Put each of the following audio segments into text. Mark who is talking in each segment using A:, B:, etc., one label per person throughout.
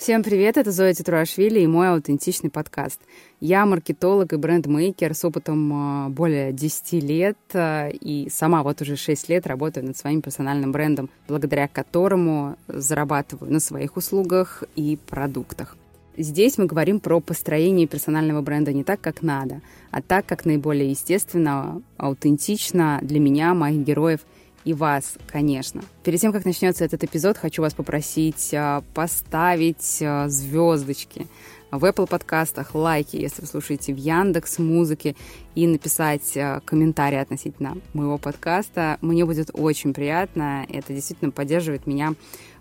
A: Всем привет, это Зоя Титруашвили и мой аутентичный подкаст. Я маркетолог и брендмейкер с опытом а, более 10 лет а, и сама вот уже 6 лет работаю над своим персональным брендом, благодаря которому зарабатываю на своих услугах и продуктах. Здесь мы говорим про построение персонального бренда не так, как надо, а так, как наиболее естественно, аутентично для меня, моих героев – и вас, конечно. Перед тем, как начнется этот эпизод, хочу вас попросить а, поставить а, звездочки в Apple подкастах, лайки, если вы слушаете в Яндекс Музыке, и написать а, комментарий относительно моего подкаста. Мне будет очень приятно. Это действительно поддерживает меня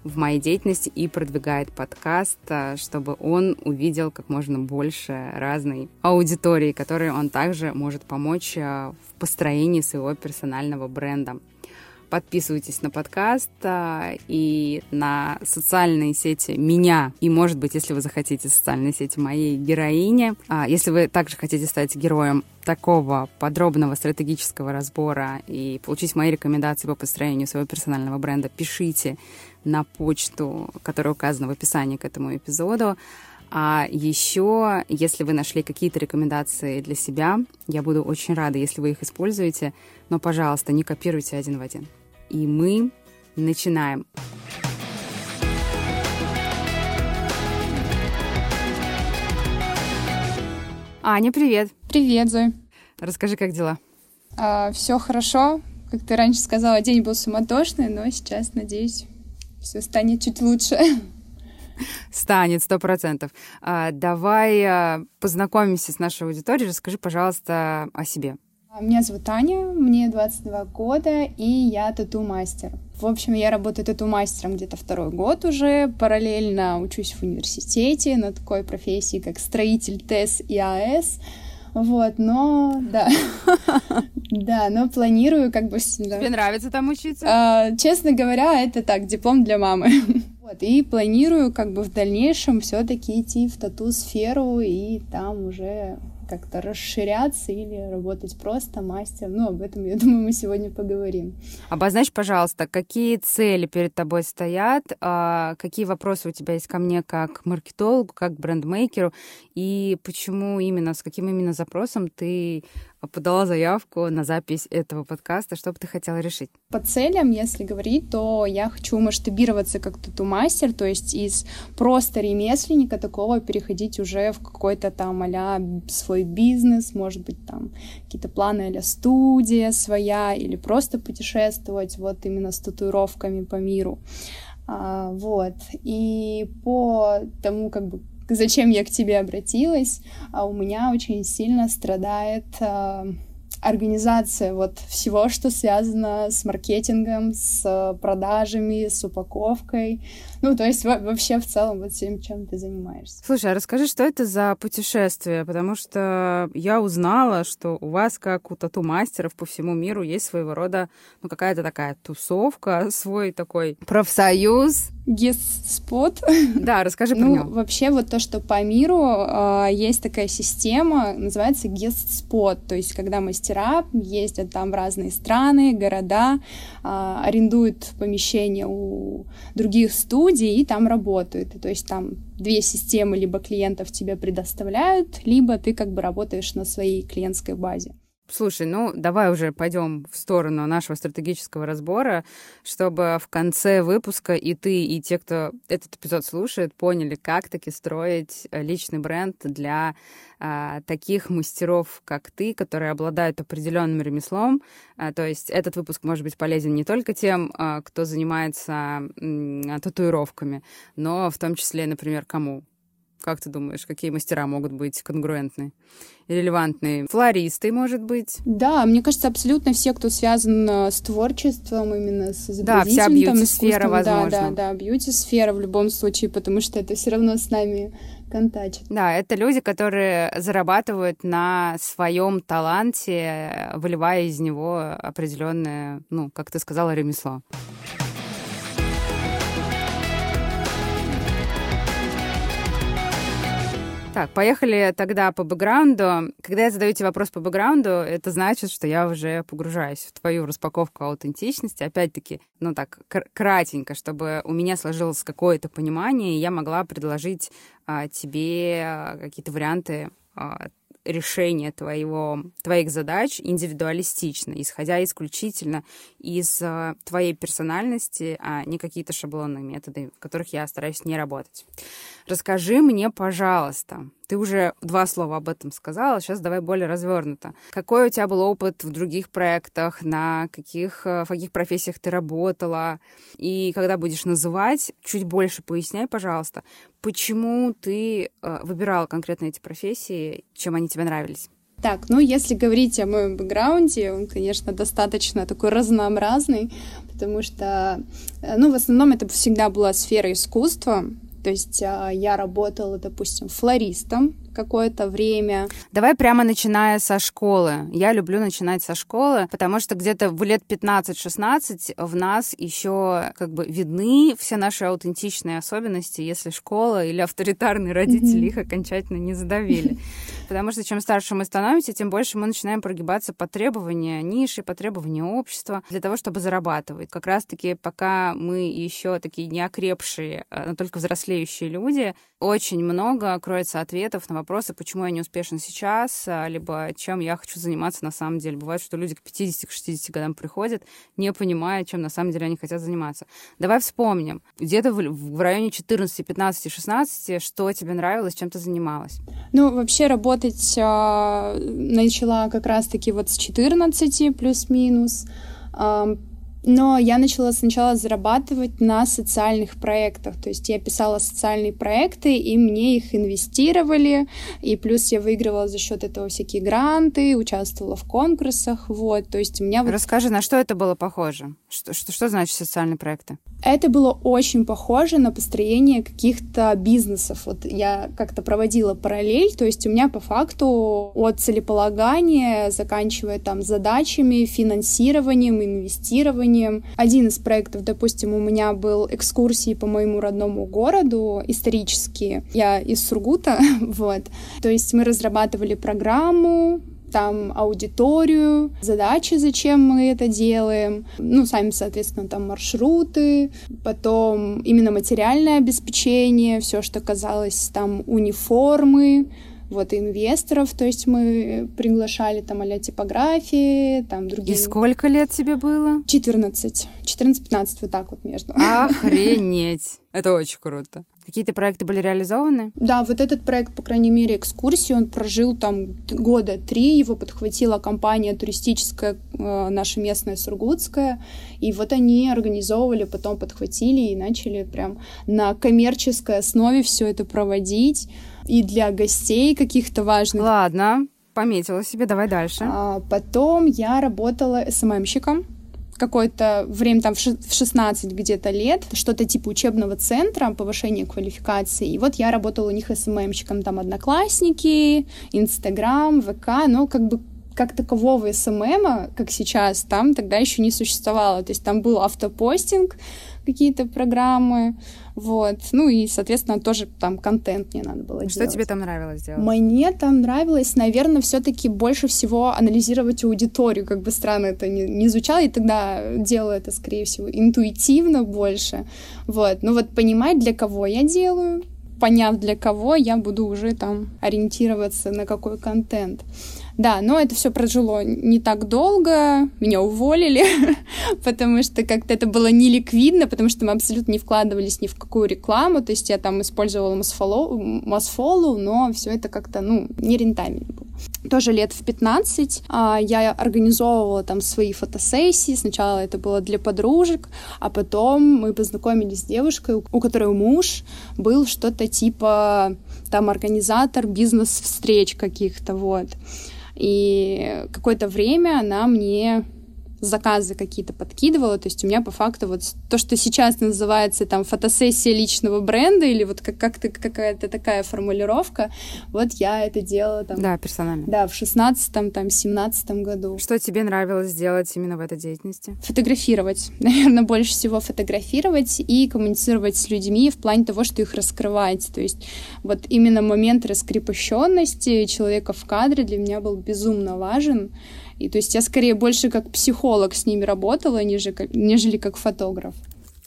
A: в моей деятельности и продвигает подкаст, чтобы он увидел как можно больше разной аудитории, которой он также может помочь в построении своего персонального бренда. Подписывайтесь на подкаст а, и на социальные сети меня. И, может быть, если вы захотите, социальные сети моей героини. А, если вы также хотите стать героем такого подробного стратегического разбора и получить мои рекомендации по построению своего персонального бренда, пишите на почту, которая указана в описании к этому эпизоду. А еще, если вы нашли какие-то рекомендации для себя, я буду очень рада, если вы их используете, но, пожалуйста, не копируйте один в один. И мы начинаем. Аня, привет.
B: Привет, Зой.
A: Расскажи, как дела?
B: А, все хорошо. Как ты раньше сказала, день был суматошный, но сейчас, надеюсь, все станет чуть лучше.
A: Станет, сто процентов. А, давай а, познакомимся с нашей аудиторией. Расскажи, пожалуйста, о себе.
B: Меня зовут Аня, мне 22 года, и я тату-мастер. В общем, я работаю тату-мастером где-то второй год уже, параллельно учусь в университете на такой профессии, как строитель ТЭС и АЭС. Вот, но да. Да, но планирую как бы...
A: Тебе нравится там учиться?
B: А, честно говоря, это так, диплом для мамы. Вот, и планирую как бы в дальнейшем все-таки идти в тату-сферу и там уже как-то расширяться или работать просто мастером. Ну, об этом, я думаю, мы сегодня поговорим.
A: Обозначь, пожалуйста, какие цели перед тобой стоят, а, какие вопросы у тебя есть ко мне как маркетологу, как брендмейкеру, и почему именно, с каким именно запросом ты подала заявку на запись этого подкаста, что бы ты хотела решить?
B: По целям, если говорить, то я хочу масштабироваться как тату-мастер, то есть из просто ремесленника такого переходить уже в какой-то там а свой бизнес, может быть, там какие-то планы а студия своя или просто путешествовать вот именно с татуировками по миру. А, вот. И по тому, как бы, зачем я к тебе обратилась, а у меня очень сильно страдает а, организация вот всего, что связано с маркетингом, с продажами, с упаковкой. Ну, то есть вообще в целом вот всем, чем ты занимаешься.
A: Слушай, а расскажи, что это за путешествие? Потому что я узнала, что у вас, как у тату-мастеров по всему миру, есть своего рода, ну, какая-то такая тусовка, свой такой профсоюз,
B: гест-спот.
A: Да, расскажи про
B: ну,
A: него.
B: Вообще вот то, что по миру э, есть такая система, называется гест-спот, то есть когда мастера ездят там в разные страны, города, э, арендуют помещение у других студий и там работают. То есть там две системы либо клиентов тебе предоставляют, либо ты как бы работаешь на своей клиентской базе.
A: Слушай, ну давай уже пойдем в сторону нашего стратегического разбора, чтобы в конце выпуска и ты, и те, кто этот эпизод слушает, поняли, как таки строить э, личный бренд для а, таких мастеров, как ты, которые обладают определенным ремеслом. А, то есть этот выпуск может быть полезен не только тем, а, кто занимается а, татуировками, но в том числе, например, кому как ты думаешь, какие мастера могут быть конгруентны и релевантны? Флористы, может быть?
B: Да, мне кажется, абсолютно все, кто связан э, с творчеством, именно с
A: Да, вся бьюти-сфера, возможно.
B: Да, да, да, бьюти-сфера в любом случае, потому что это все равно с нами контачит.
A: Да, это люди, которые зарабатывают на своем таланте, выливая из него определенное, ну, как ты сказала, ремесло. Так, поехали тогда по бэкграунду. Когда я задаю тебе вопрос по бэкграунду, это значит, что я уже погружаюсь в твою распаковку аутентичности. Опять-таки, ну так, кратенько, чтобы у меня сложилось какое-то понимание, и я могла предложить а, тебе а, какие-то варианты а, решения твоего, твоих задач индивидуалистично, исходя исключительно из э, твоей персональности, а не какие-то шаблонные методы, в которых я стараюсь не работать. Расскажи мне, пожалуйста, ты уже два слова об этом сказала, сейчас давай более развернуто. Какой у тебя был опыт в других проектах, на каких, э, в каких профессиях ты работала? И когда будешь называть, чуть больше поясняй, пожалуйста, почему ты э, выбирала конкретно эти профессии, чем они тебе нравились?
B: Так, ну если говорить о моем бэкграунде, он, конечно, достаточно такой разнообразный, потому что, э, ну, в основном это всегда была сфера искусства, то есть а, я работала, допустим, флористом какое-то время.
A: Давай прямо начиная со школы. Я люблю начинать со школы, потому что где-то в лет 15-16 в нас еще как бы видны все наши аутентичные особенности, если школа или авторитарные родители их окончательно не задавили. Потому что чем старше мы становимся, тем больше мы начинаем прогибаться по требованию ниши, по требованию общества для того, чтобы зарабатывать. Как раз-таки пока мы еще такие неокрепшие, а, но только взрослеющие люди, очень много кроется ответов на вопросы, почему я не успешна сейчас, а, либо чем я хочу заниматься на самом деле. Бывает, что люди к 50-60 годам приходят, не понимая, чем на самом деле они хотят заниматься. Давай вспомним. Где-то в, районе 14, 15, 16, что тебе нравилось, чем ты занималась?
B: Ну, вообще работать э, начала как раз-таки вот с 14 плюс-минус. Но я начала сначала зарабатывать на социальных проектах. То есть я писала социальные проекты, и мне их инвестировали. И плюс я выигрывала за счет этого всякие гранты, участвовала в конкурсах. Вот, то есть у меня...
A: Расскажи, на что это было похоже? Что, что, что значит социальные проекты?
B: Это было очень похоже на построение каких-то бизнесов. Вот я как-то проводила параллель, то есть у меня по факту от целеполагания, заканчивая там задачами, финансированием, инвестированием. Один из проектов, допустим, у меня был экскурсии по моему родному городу исторические. Я из Сургута, вот. То есть мы разрабатывали программу, там аудиторию, задачи, зачем мы это делаем, ну, сами, соответственно, там маршруты, потом именно материальное обеспечение, все, что казалось там униформы, вот инвесторов, то есть мы приглашали там а типографии, там другие.
A: И сколько лет тебе было?
B: 14. 14-15, вот так вот между.
A: Охренеть! Это очень круто. Какие-то проекты были реализованы?
B: Да, вот этот проект, по крайней мере, экскурсии, он прожил там года три, его подхватила компания туристическая, э, наша местная Сургутская, и вот они организовывали, потом подхватили и начали прям на коммерческой основе все это проводить и для гостей каких-то важных.
A: Ладно, пометила себе, давай дальше.
B: А, потом я работала СММщиком какое-то время, там в 16 где-то лет, что-то типа учебного центра, повышения квалификации. И вот я работала у них СММщиком, там одноклассники, Инстаграм, ВК, но как бы как такового СММа, как сейчас, там тогда еще не существовало. То есть там был автопостинг, какие-то программы, вот. Ну и, соответственно, тоже там контент мне надо было
A: Что
B: делать.
A: тебе там нравилось делать?
B: Мне там нравилось, наверное, все-таки больше всего анализировать аудиторию, как бы странно это не, не звучало, и тогда делаю это, скорее всего, интуитивно больше. Вот. Ну вот понимать, для кого я делаю, поняв для кого, я буду уже там ориентироваться на какой контент. Да, но это все прожило не так долго, меня уволили, потому что как-то это было неликвидно, потому что мы абсолютно не вкладывались ни в какую рекламу, то есть я там использовала Мосфолу, но все это как-то, ну, нерентабельно было. Тоже лет в 15 а, я организовывала там свои фотосессии. Сначала это было для подружек, а потом мы познакомились с девушкой, у которой муж был что-то типа там организатор бизнес-встреч каких-то, вот. И какое-то время она мне заказы какие-то подкидывала, то есть у меня по факту вот то, что сейчас называется там фотосессия личного бренда или вот как- как-то какая-то такая формулировка, вот я это делала там...
A: Да, персонально.
B: Да, в шестнадцатом, там, семнадцатом году.
A: Что тебе нравилось делать именно в этой деятельности?
B: Фотографировать. Наверное, больше всего фотографировать и коммуницировать с людьми в плане того, что их раскрывать. То есть вот именно момент раскрепощенности человека в кадре для меня был безумно важен. И то есть я скорее больше как психолог с ними работала, нежели, нежели как фотограф.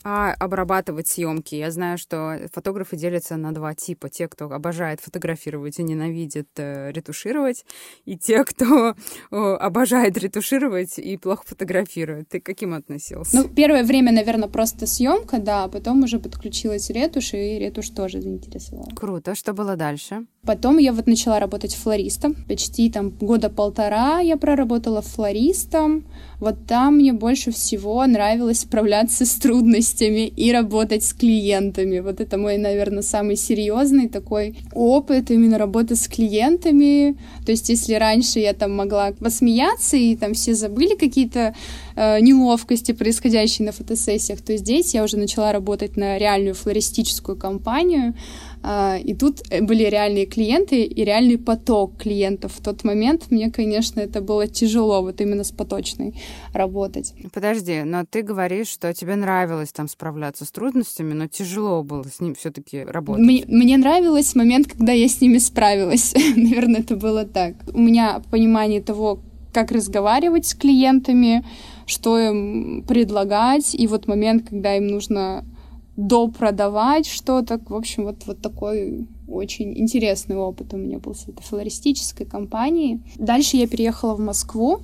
A: А обрабатывать съемки? Я знаю, что фотографы делятся на два типа. Те, кто обожает фотографировать и ненавидит э, ретушировать, и те, кто э, обожает ретушировать и плохо фотографирует. Ты к каким относился?
B: Ну, первое время, наверное, просто съемка, да, а потом уже подключилась ретушь, и ретушь тоже заинтересовала.
A: Круто. Что было дальше?
B: Потом я вот начала работать флористом. Почти там года полтора я проработала флористом. Вот там мне больше всего нравилось справляться с трудностями и работать с клиентами. Вот это мой, наверное, самый серьезный такой опыт именно работы с клиентами. То есть, если раньше я там могла посмеяться и там все забыли какие-то э, неловкости, происходящие на фотосессиях, то здесь я уже начала работать на реальную флористическую компанию. Uh, и тут были реальные клиенты и реальный поток клиентов. В тот момент мне, конечно, это было тяжело, вот именно с поточной работать.
A: Подожди, но ты говоришь, что тебе нравилось там справляться с трудностями, но тяжело было с ним все-таки работать.
B: Мне, мне нравилось момент, когда я с ними справилась. Наверное, это было так. У меня понимание того, как разговаривать с клиентами, что им предлагать, и вот момент, когда им нужно допродавать что-то. В общем, вот, вот такой очень интересный опыт у меня был с этой флористической компанией. Дальше я переехала в Москву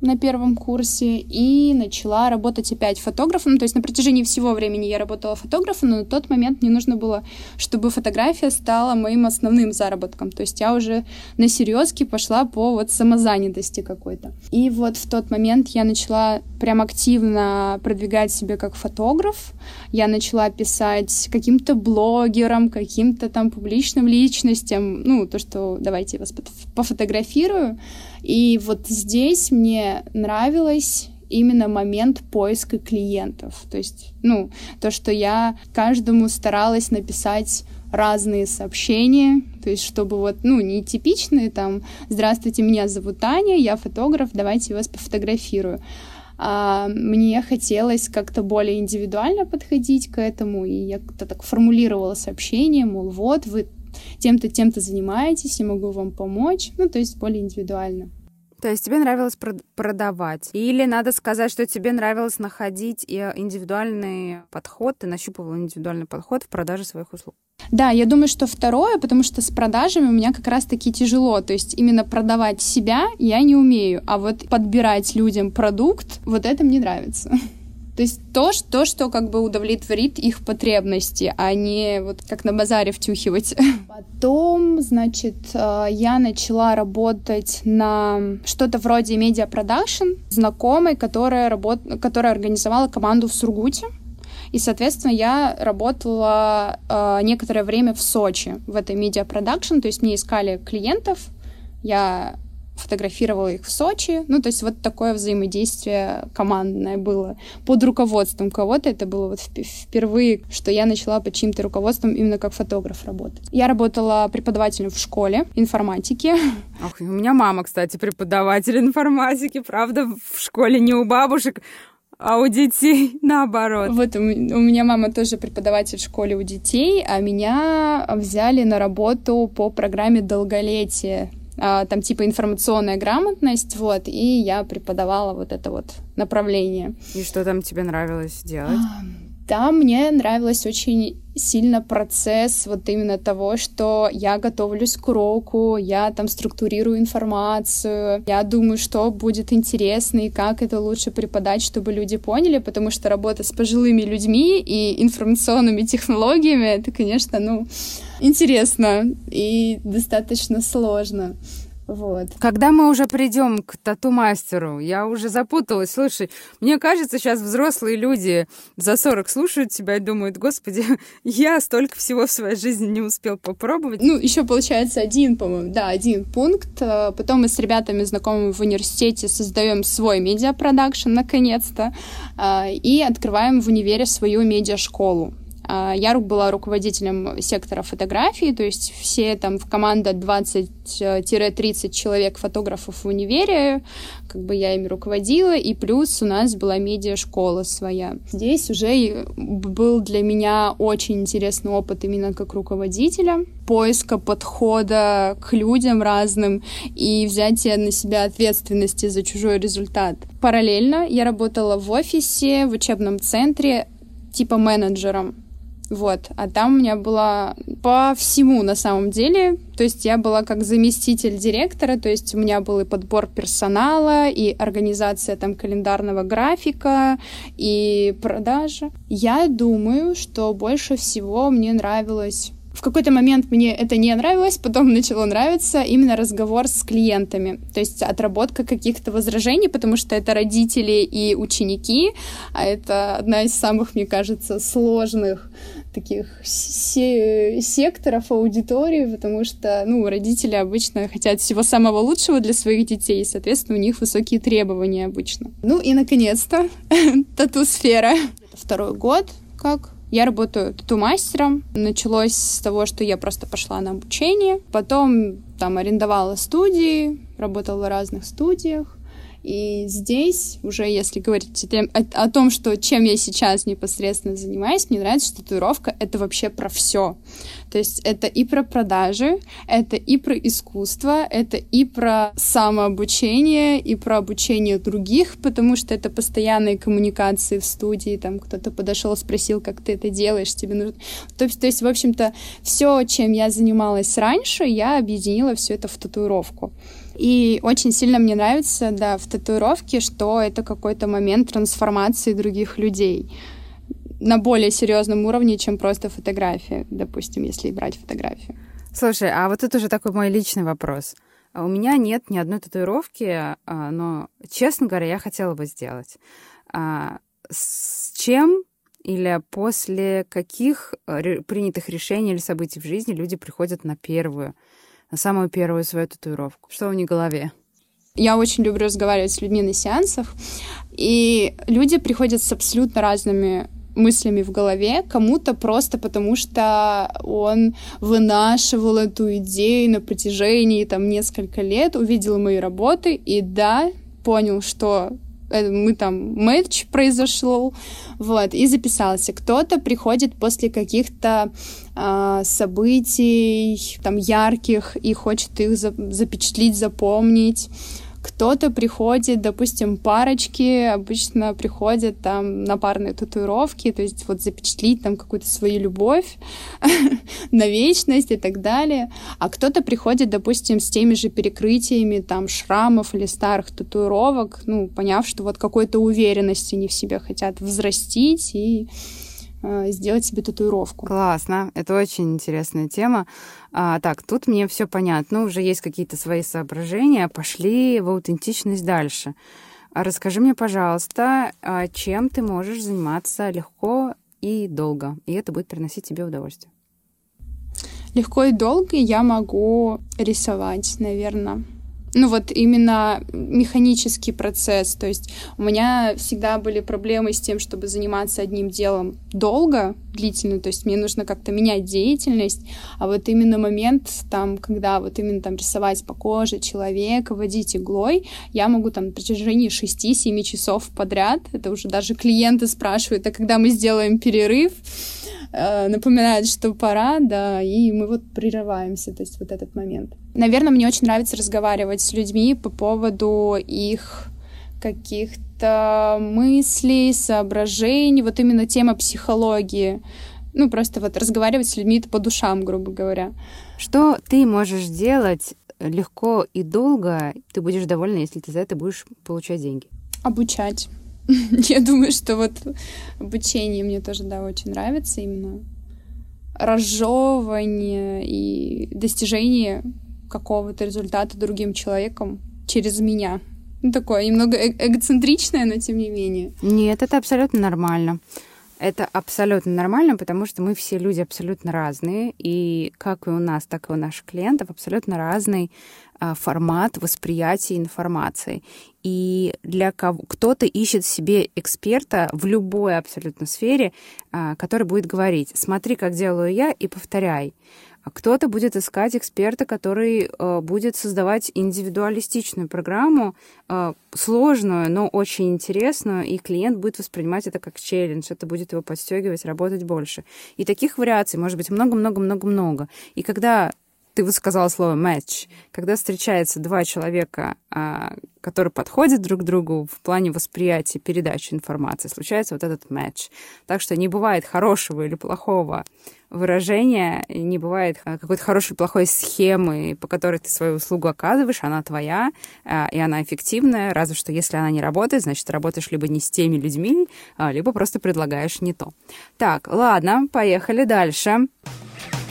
B: на первом курсе и начала работать опять фотографом. То есть на протяжении всего времени я работала фотографом, но на тот момент мне нужно было, чтобы фотография стала моим основным заработком. То есть я уже на серьезке пошла по вот самозанятости какой-то. И вот в тот момент я начала прям активно продвигать себя как фотограф. Я начала писать каким-то блогерам, каким-то там публичным личностям, ну, то, что давайте я вас пофотографирую. И вот здесь мне нравилось именно момент поиска клиентов. То есть, ну, то, что я каждому старалась написать разные сообщения, то есть чтобы вот, ну, не типичные там «Здравствуйте, меня зовут Таня, я фотограф, давайте вас пофотографирую». А мне хотелось как-то более индивидуально подходить к этому, и я как-то так формулировала сообщение, мол, вот, вы тем-то, тем-то занимаетесь, я могу вам помочь, ну, то есть более индивидуально.
A: То есть тебе нравилось продавать? Или надо сказать, что тебе нравилось находить индивидуальный подход, ты нащупывал индивидуальный подход в продаже своих услуг?
B: Да, я думаю, что второе, потому что с продажами у меня как раз-таки тяжело. То есть именно продавать себя я не умею, а вот подбирать людям продукт, вот это мне нравится. То есть то, что, что как бы удовлетворит их потребности, а не вот как на базаре втюхивать. Потом, значит, э, я начала работать на что-то вроде медиапродакшн, знакомой, которая, работ... которая организовала команду в Сургуте. И, соответственно, я работала э, некоторое время в Сочи в этой медиапродакшн, то есть мне искали клиентов, я фотографировала их в Сочи. Ну, то есть вот такое взаимодействие командное было под руководством кого-то. Это было вот впервые, что я начала под чьим-то руководством именно как фотограф работать. Я работала преподавателем в школе информатики.
A: Ох, у меня мама, кстати, преподаватель информатики. Правда, в школе не у бабушек, а у детей наоборот.
B: Вот у, у меня мама тоже преподаватель в школе у детей, а меня взяли на работу по программе долголетия там типа информационная грамотность, вот, и я преподавала вот это вот направление.
A: И что там тебе нравилось делать?
B: Там мне нравилось очень сильно процесс вот именно того, что я готовлюсь к уроку, я там структурирую информацию, я думаю, что будет интересно и как это лучше преподать, чтобы люди поняли, потому что работа с пожилыми людьми и информационными технологиями, это, конечно, ну, интересно и достаточно сложно. Вот.
A: Когда мы уже придем к тату-мастеру, я уже запуталась. Слушай, мне кажется, сейчас взрослые люди за 40 слушают тебя и думают, господи, я столько всего в своей жизни не успел попробовать.
B: Ну, еще получается один, по-моему, да, один пункт. Э, потом мы с ребятами знакомыми в университете создаем свой медиапродакшн, наконец-то, э, и открываем в универе свою медиашколу. А, я была руководителем сектора фотографии, то есть все там в команда 20-30 человек фотографов в универе, как бы я ими руководила, и плюс у нас была медиа-школа своя. Здесь уже был для меня очень интересный опыт именно как руководителя, поиска подхода к людям разным и взятия на себя ответственности за чужой результат. Параллельно я работала в офисе, в учебном центре, типа менеджером. Вот, а там у меня была по всему на самом деле. То есть я была как заместитель директора, то есть у меня был и подбор персонала, и организация там календарного графика, и продажа. Я думаю, что больше всего мне нравилось в какой-то момент мне это не нравилось, потом начало нравиться именно разговор с клиентами, то есть отработка каких-то возражений, потому что это родители и ученики, а это одна из самых, мне кажется, сложных таких се- секторов аудитории, потому что, ну, родители обычно хотят всего самого лучшего для своих детей, и, соответственно, у них высокие требования обычно. Ну и, наконец-то, тату-сфера. Второй год, как я работаю тату-мастером. Началось с того, что я просто пошла на обучение. Потом там арендовала студии, работала в разных студиях. И здесь уже, если говорить о, том, что чем я сейчас непосредственно занимаюсь, мне нравится, что татуировка — это вообще про все. То есть это и про продажи, это и про искусство, это и про самообучение, и про обучение других, потому что это постоянные коммуникации в студии, там кто-то подошел, спросил, как ты это делаешь, тебе нужно... То есть, то есть в общем-то, все, чем я занималась раньше, я объединила все это в татуировку. И очень сильно мне нравится, да, в татуировке, что это какой-то момент трансформации других людей на более серьезном уровне, чем просто фотография, допустим, если брать фотографию.
A: Слушай, а вот это уже такой мой личный вопрос. А у меня нет ни одной татуировки, а, но, честно говоря, я хотела бы сделать. А, с чем или после каких принятых решений или событий в жизни люди приходят на первую на самую первую свою татуировку? Что у них в голове?
B: Я очень люблю разговаривать с людьми на сеансах, и люди приходят с абсолютно разными мыслями в голове, кому-то просто потому, что он вынашивал эту идею на протяжении там несколько лет, увидел мои работы и да, понял, что Э, мы там матч произошел, вот, и записался. Кто-то приходит после каких-то событий, там, ярких, и хочет их за запечатлить, запомнить. Кто-то приходит, допустим, парочки обычно приходят там на парные татуировки, то есть вот запечатлить там какую-то свою любовь на вечность и так далее. А кто-то приходит, допустим, с теми же перекрытиями там шрамов или старых татуировок, ну, поняв, что вот какой-то уверенности не в себе хотят взрастить и сделать себе татуировку.
A: Классно, это очень интересная тема. А, так, тут мне все понятно, уже есть какие-то свои соображения, пошли в аутентичность дальше. А расскажи мне, пожалуйста, а чем ты можешь заниматься легко и долго, и это будет приносить тебе удовольствие?
B: Легко и долго я могу рисовать, наверное ну вот именно механический процесс. То есть у меня всегда были проблемы с тем, чтобы заниматься одним делом долго, длительно, то есть мне нужно как-то менять деятельность, а вот именно момент там, когда вот именно там рисовать по коже человека, водить иглой, я могу там на протяжении 6-7 часов подряд, это уже даже клиенты спрашивают, а когда мы сделаем перерыв, э, напоминают, что пора, да, и мы вот прерываемся, то есть вот этот момент. Наверное, мне очень нравится разговаривать с людьми по поводу их каких-то мыслей, соображений, вот именно тема психологии. Ну, просто вот разговаривать с людьми по душам, грубо говоря.
A: Что ты можешь делать легко и долго, ты будешь довольна, если ты за это будешь получать деньги?
B: Обучать. Я думаю, что вот обучение мне тоже, да, очень нравится именно разжевывание и достижение какого-то результата другим человеком через меня. Ну, такое немного э эгоцентричное, но тем не менее.
A: Нет, это абсолютно нормально. Это абсолютно нормально, потому что мы все люди абсолютно разные, и как и у нас, так и у наших клиентов абсолютно разный формат восприятия информации. И для кого кто-то ищет себе эксперта в любой абсолютно сфере, а, который будет говорить: смотри, как делаю я, и повторяй. А кто-то будет искать эксперта, который э, будет создавать индивидуалистичную программу, э, сложную, но очень интересную, и клиент будет воспринимать это как челлендж, это будет его подстегивать, работать больше. И таких вариаций может быть много-много-много-много. И когда ты вот сказала слово match. Когда встречаются два человека, а, которые подходят друг к другу в плане восприятия, передачи информации, случается вот этот match. Так что не бывает хорошего или плохого выражения, не бывает а, какой-то хорошей плохой схемы, по которой ты свою услугу оказываешь, она твоя, а, и она эффективная, разве что если она не работает, значит, работаешь либо не с теми людьми, либо просто предлагаешь не то. Так, ладно, поехали дальше. А,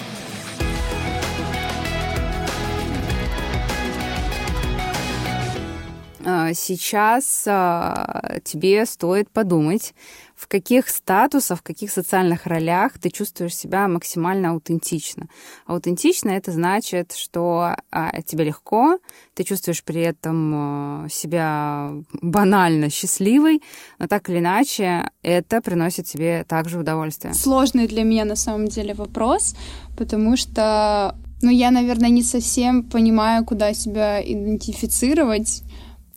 A: сейчас а, тебе стоит подумать, в каких статусах, в каких социальных ролях ты чувствуешь себя максимально аутентично. Аутентично это значит, что а, тебе легко, ты чувствуешь при этом себя банально счастливой, но так или иначе это приносит тебе также удовольствие.
B: Сложный для меня на самом деле вопрос, потому что ну, я, наверное, не совсем понимаю, куда себя идентифицировать.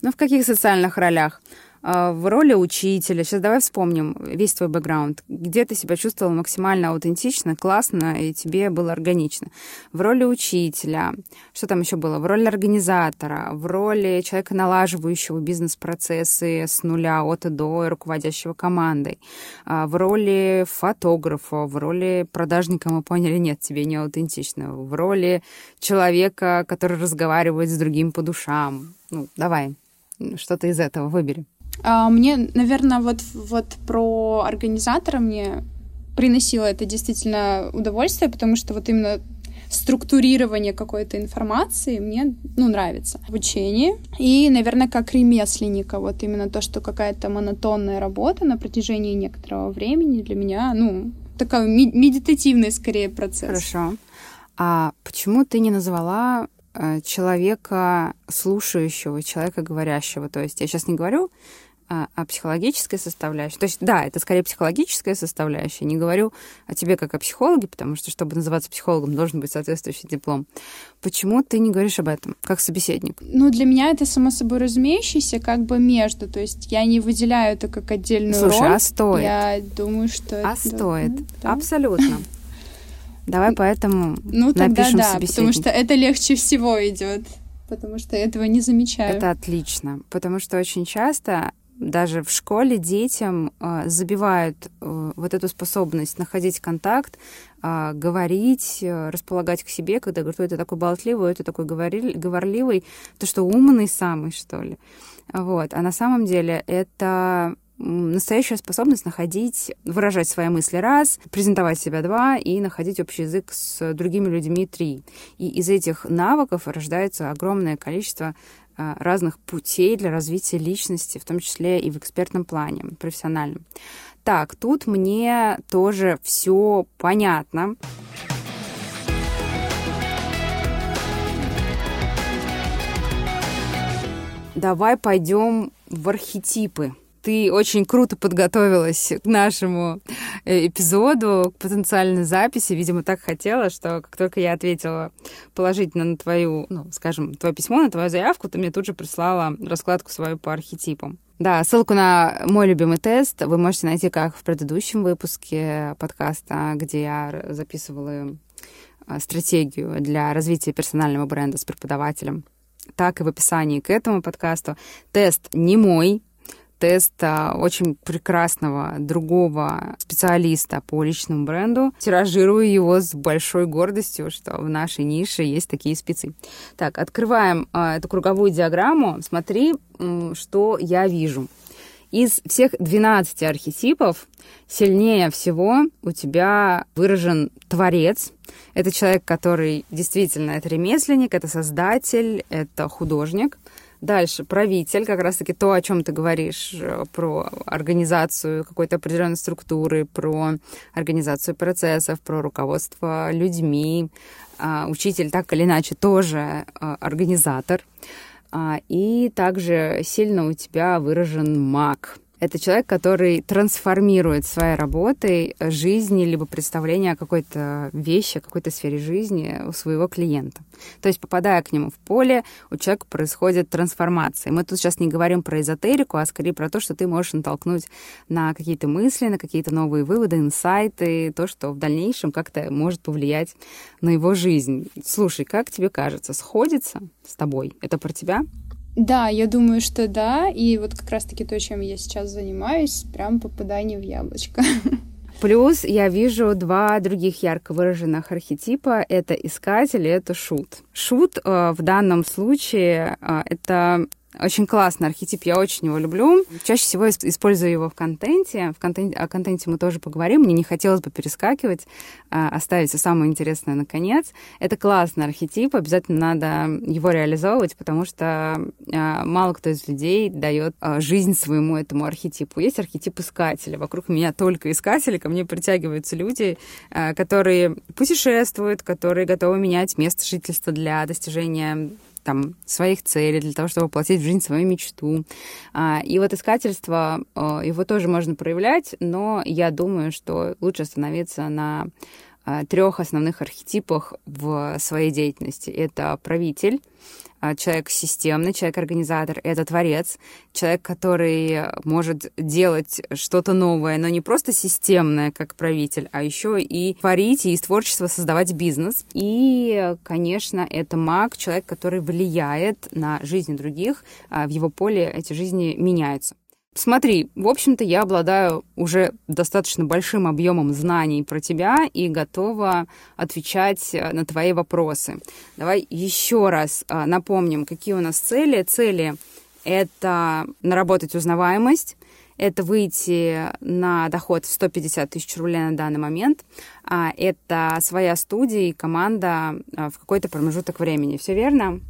A: Ну, в каких социальных ролях? А, в роли учителя. Сейчас давай вспомним весь твой бэкграунд. Где ты себя чувствовал максимально аутентично, классно, и тебе было органично. В роли учителя. Что там еще было? В роли организатора, в роли человека, налаживающего бизнес-процессы с нуля от и до, и руководящего командой. А, в роли фотографа, в роли продажника, мы поняли, нет, тебе не аутентично. В роли человека, который разговаривает с другим по душам. Ну, давай, что-то из этого выбери.
B: А, мне, наверное, вот, вот про организатора мне приносило это действительно удовольствие, потому что вот именно структурирование какой-то информации мне, ну, нравится. Обучение. И, наверное, как ремесленника, вот именно то, что какая-то монотонная работа на протяжении некоторого времени для меня, ну, такой медитативный скорее процесс.
A: Хорошо. А почему ты не назвала человека слушающего, человека говорящего. То есть я сейчас не говорю о, о психологической составляющей. То есть, да, это скорее психологическая составляющая. Не говорю о тебе как о психологе, потому что, чтобы называться психологом, должен быть соответствующий диплом. Почему ты не говоришь об этом, как собеседник?
B: Ну, для меня это само собой разумеющееся как бы между. То есть я не выделяю это как отдельную
A: Слушай,
B: роль.
A: а стоит?
B: Я думаю, что...
A: А
B: это...
A: стоит. Да. Абсолютно. Давай поэтому
B: ну, тогда
A: напишем
B: да, потому что это легче всего идет, потому что этого не замечаю.
A: Это отлично, потому что очень часто даже в школе детям э, забивают э, вот эту способность находить контакт, э, говорить, э, располагать к себе, когда говорят, это такой болтливый, это такой говорливый, то что умный самый, что ли. Вот. А на самом деле это настоящая способность находить, выражать свои мысли раз, презентовать себя два и находить общий язык с другими людьми три. И из этих навыков рождается огромное количество а, разных путей для развития личности, в том числе и в экспертном плане, профессиональном. Так, тут мне тоже все понятно. Давай пойдем в архетипы ты очень круто подготовилась к нашему э, эпизоду, к потенциальной записи. Видимо, так хотела, что как только я ответила положительно на твою, ну, скажем, твое письмо, на твою заявку, ты мне тут же прислала раскладку свою по архетипам. Да, ссылку на мой любимый тест вы можете найти как в предыдущем выпуске подкаста, где я записывала э, стратегию для развития персонального бренда с преподавателем, так и в описании к этому подкасту. Тест не мой, теста очень прекрасного другого специалиста по личному бренду. Тиражирую его с большой гордостью, что в нашей нише есть такие спецы. Так, открываем э, эту круговую диаграмму. Смотри, что я вижу. Из всех 12 архетипов сильнее всего у тебя выражен творец. Это человек, который действительно это ремесленник, это создатель, это художник. Дальше правитель, как раз-таки то, о чем ты говоришь, э, про организацию какой-то определенной структуры, про организацию процессов, про руководство людьми. А, учитель так или иначе тоже а, организатор. А, и также сильно у тебя выражен маг. Это человек, который трансформирует своей работой жизни либо представление о какой-то вещи, о какой-то сфере жизни у своего клиента. То есть, попадая к нему в поле, у человека происходит трансформация. Мы тут сейчас не говорим про эзотерику, а скорее про то, что ты можешь натолкнуть на какие-то мысли, на какие-то новые выводы, инсайты, то, что в дальнейшем как-то может повлиять на его жизнь. Слушай, как тебе кажется, сходится с тобой? Это про тебя?
B: Да, я думаю, что да. И вот как раз-таки то, чем я сейчас занимаюсь, прям попадание в яблочко.
A: Плюс я вижу два других ярко выраженных архетипа. Это искатель и это шут. Шут э, в данном случае э, это очень классный архетип, я очень его люблю. Чаще всего использую его в контенте. В контенте о контенте мы тоже поговорим. Мне не хотелось бы перескакивать, а, оставить все самое интересное наконец. Это классный архетип, обязательно надо его реализовывать, потому что а, мало кто из людей дает а, жизнь своему этому архетипу. Есть архетип искателя. Вокруг меня только искатели, ко мне притягиваются люди, которые путешествуют, которые готовы менять место жительства для достижения там, своих целей, для того, чтобы воплотить в жизнь свою мечту. А, и вот искательство, а, его тоже можно проявлять, но я думаю, что лучше остановиться на трех основных архетипах в своей деятельности. Это правитель, а, человек системный, человек-организатор — это творец, человек, который может делать что-то новое, но не просто системное, как правитель, а еще и творить и из творчества создавать бизнес. И, конечно, это маг, человек, который влияет на жизни других, а в его поле эти жизни меняются. Смотри, в общем-то, я обладаю уже достаточно большим объемом знаний про тебя и готова отвечать э, на твои вопросы. Давай еще раз э, напомним, какие у нас цели. Цели — это наработать узнаваемость, это выйти на доход в 150 тысяч рублей на данный момент. А это своя студия и команда э, в какой-то промежуток времени. Все верно?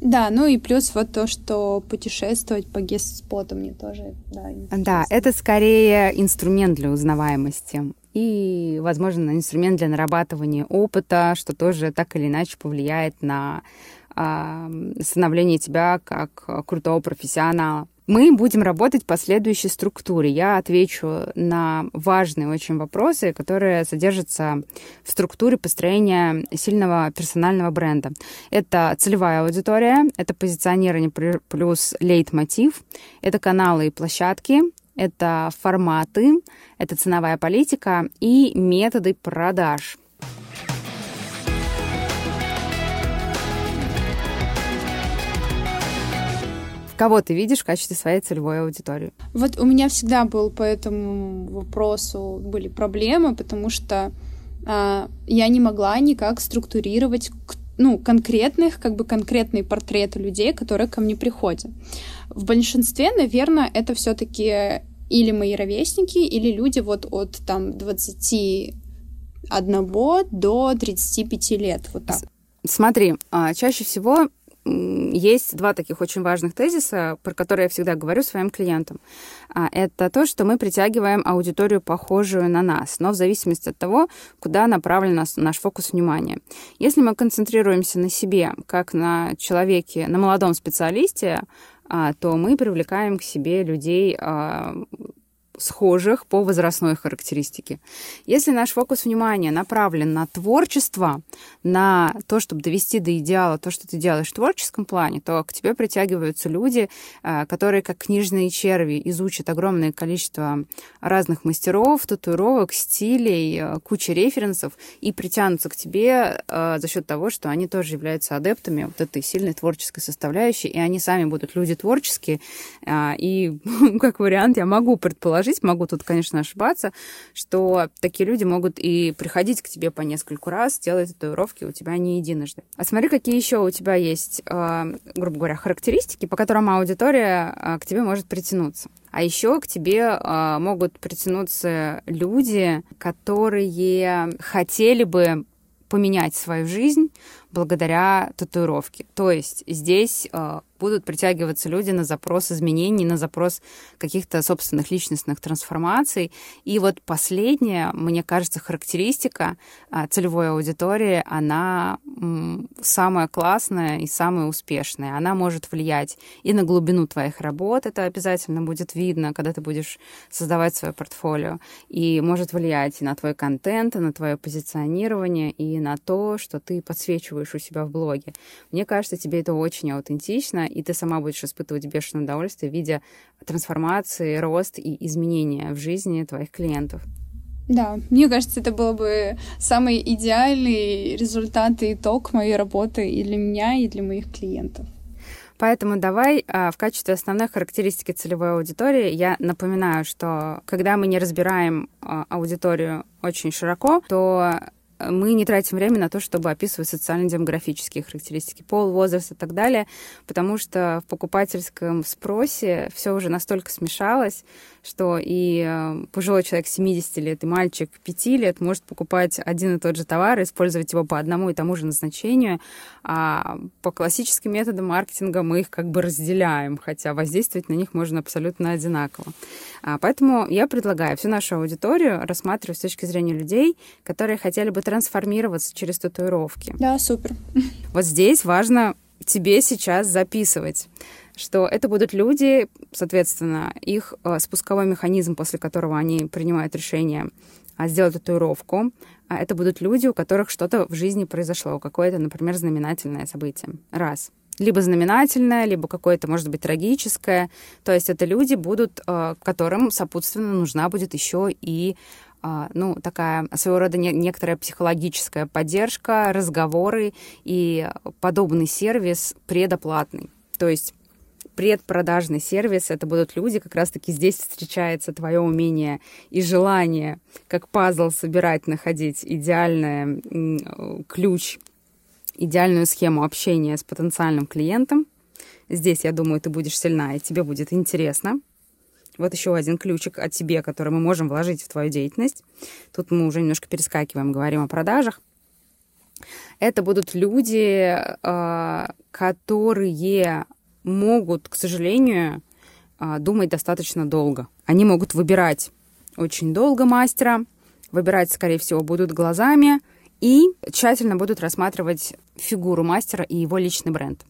B: Да, ну и плюс вот то, что путешествовать по гест-споту мне тоже, да.
A: Да, это скорее инструмент для узнаваемости и, возможно, инструмент для нарабатывания опыта, что тоже так или иначе повлияет на э, становление тебя как крутого профессионала. Мы будем работать по следующей структуре. Я отвечу на важные очень вопросы, которые содержатся в структуре построения сильного персонального бренда. Это целевая аудитория, это позиционирование плюс лейтмотив, это каналы и площадки, это форматы, это ценовая политика и методы продаж – Кого ты видишь в качестве своей целевой аудитории?
B: Вот у меня всегда был по этому вопросу были проблемы, потому что а, я не могла никак структурировать ну, конкретных, как бы конкретные портреты людей, которые ко мне приходят. В большинстве, наверное, это все-таки или мои ровесники, или люди вот от там 21 до 35 лет, вот так.
A: Смотри, а, чаще всего есть два таких очень важных тезиса, про которые я всегда говорю своим клиентам. А, это то, что мы притягиваем аудиторию, похожую на нас, но в зависимости от того, куда направлен наш фокус внимания. Если мы концентрируемся на себе, как на человеке, на молодом специалисте, а, то мы привлекаем к себе людей а, схожих по возрастной характеристике. Если наш фокус внимания направлен на творчество, на то, чтобы довести до идеала то, что ты делаешь в творческом плане, то к тебе притягиваются люди, э, которые как книжные черви изучат огромное количество разных мастеров, татуировок, стилей, э, куча референсов и притянутся к тебе э, за счет того, что они тоже являются адептами вот этой сильной творческой составляющей, и они сами будут люди творческие. И как вариант я могу предположить, предположить, могу тут, конечно, ошибаться, что такие люди могут и приходить к тебе по нескольку раз, делать татуировки у тебя не единожды. А смотри, какие еще у тебя есть, э, грубо говоря, характеристики, по которым аудитория э, к тебе может притянуться. А еще к тебе э, могут притянуться люди, которые хотели бы поменять свою жизнь благодаря татуировке. То есть здесь будут притягиваться люди на запрос изменений, на запрос каких-то собственных личностных трансформаций. И вот последняя, мне кажется, характеристика э, целевой аудитории, она самая классная и самая успешная. Она может влиять и на глубину твоих работ, это обязательно будет видно, когда ты будешь создавать свое портфолио, и может влиять и на твой контент, и на твое позиционирование, и на то, что ты подсвечиваешь у себя в блоге. Мне кажется, тебе это очень аутентично, и ты сама будешь испытывать бешеное удовольствие, видя трансформации, рост и изменения в жизни твоих клиентов.
B: Да, мне кажется, это было бы самый идеальный результат и итог моей работы и для меня, и для моих клиентов.
A: Поэтому давай а, в качестве основной характеристики целевой аудитории я напоминаю, что когда мы не разбираем а, аудиторию очень широко, то мы не тратим время на то, чтобы описывать социально-демографические характеристики, пол, возраст и так далее, потому что в покупательском спросе все уже настолько смешалось, что и э, пожилой человек 70 лет и мальчик 5 лет может покупать один и тот же товар, использовать его по одному и тому же назначению, а по классическим методам маркетинга мы их как бы разделяем, хотя воздействовать на них можно абсолютно одинаково. А, поэтому я предлагаю всю нашу аудиторию рассматривать с точки зрения людей, которые хотели бы трансформироваться через татуировки.
B: Да, супер.
A: Вот здесь важно тебе сейчас записывать что это будут люди, соответственно, их э, спусковой механизм, после которого они принимают решение а, сделать татуировку, а это будут люди, у которых что-то в жизни произошло, какое-то, например, знаменательное событие. Раз. Либо знаменательное, либо какое-то, может быть, трагическое. То есть это люди будут, э, которым, сопутственно, нужна будет еще и а, ну, такая своего рода не, некоторая психологическая поддержка, разговоры и подобный сервис предоплатный. То есть предпродажный сервис. Это будут люди, как раз-таки здесь встречается твое умение и желание, как пазл собирать, находить идеальный ключ, идеальную схему общения с потенциальным клиентом. Здесь, я думаю, ты будешь сильна, и тебе будет интересно. Вот еще один ключик о тебе, который мы можем вложить в твою деятельность. Тут мы уже немножко перескакиваем, говорим о продажах. Это будут люди, а, которые могут, к сожалению, а, думать достаточно долго. Они могут выбирать очень долго мастера, выбирать, скорее всего, будут глазами и тщательно будут рассматривать фигуру мастера и его личный бренд.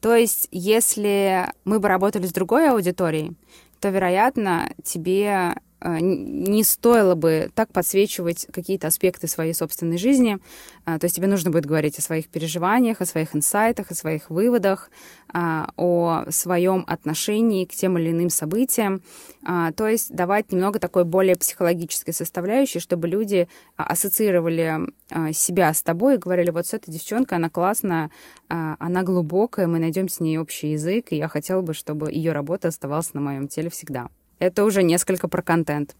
A: То есть, если мы бы работали с другой аудиторией, то, вероятно, тебе не стоило бы так подсвечивать какие-то аспекты своей собственной жизни. А, то есть тебе нужно будет говорить о своих переживаниях, о своих инсайтах, о своих выводах, а, о своем отношении к тем или иным событиям. А, то есть давать немного такой более психологической составляющей, чтобы люди ассоциировали себя с тобой и говорили, вот с этой девчонкой, она классная, она глубокая, мы найдем с ней общий язык, и я хотела бы, чтобы ее работа оставалась на моем теле всегда это уже несколько про контент.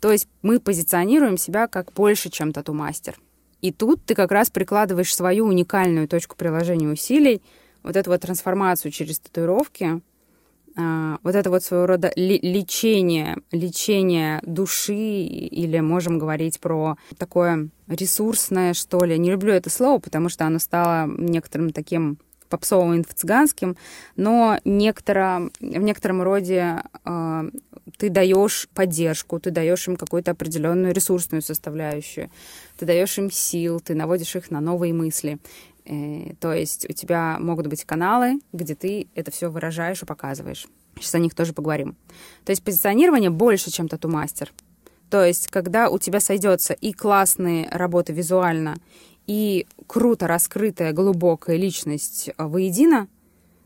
A: То есть мы позиционируем себя как больше, чем тату-мастер. И тут ты как раз прикладываешь свою уникальную точку приложения усилий, вот эту вот трансформацию через татуировки, а, вот это вот своего рода лечение, лечение души, или можем говорить про такое ресурсное, что ли. Не люблю это слово, потому что оно стало некоторым таким попсовым инфо-цыганским, но некоторо, в некотором роде э, ты даешь поддержку, ты даешь им какую-то определенную ресурсную составляющую, ты даешь им сил, ты наводишь их на новые мысли. Э, то есть у тебя могут быть каналы, где ты это все выражаешь и показываешь. Сейчас о них тоже поговорим. То есть позиционирование больше, чем тату-мастер. То есть, когда у тебя сойдется и классные работы визуально, и круто раскрытая глубокая личность а, воедино,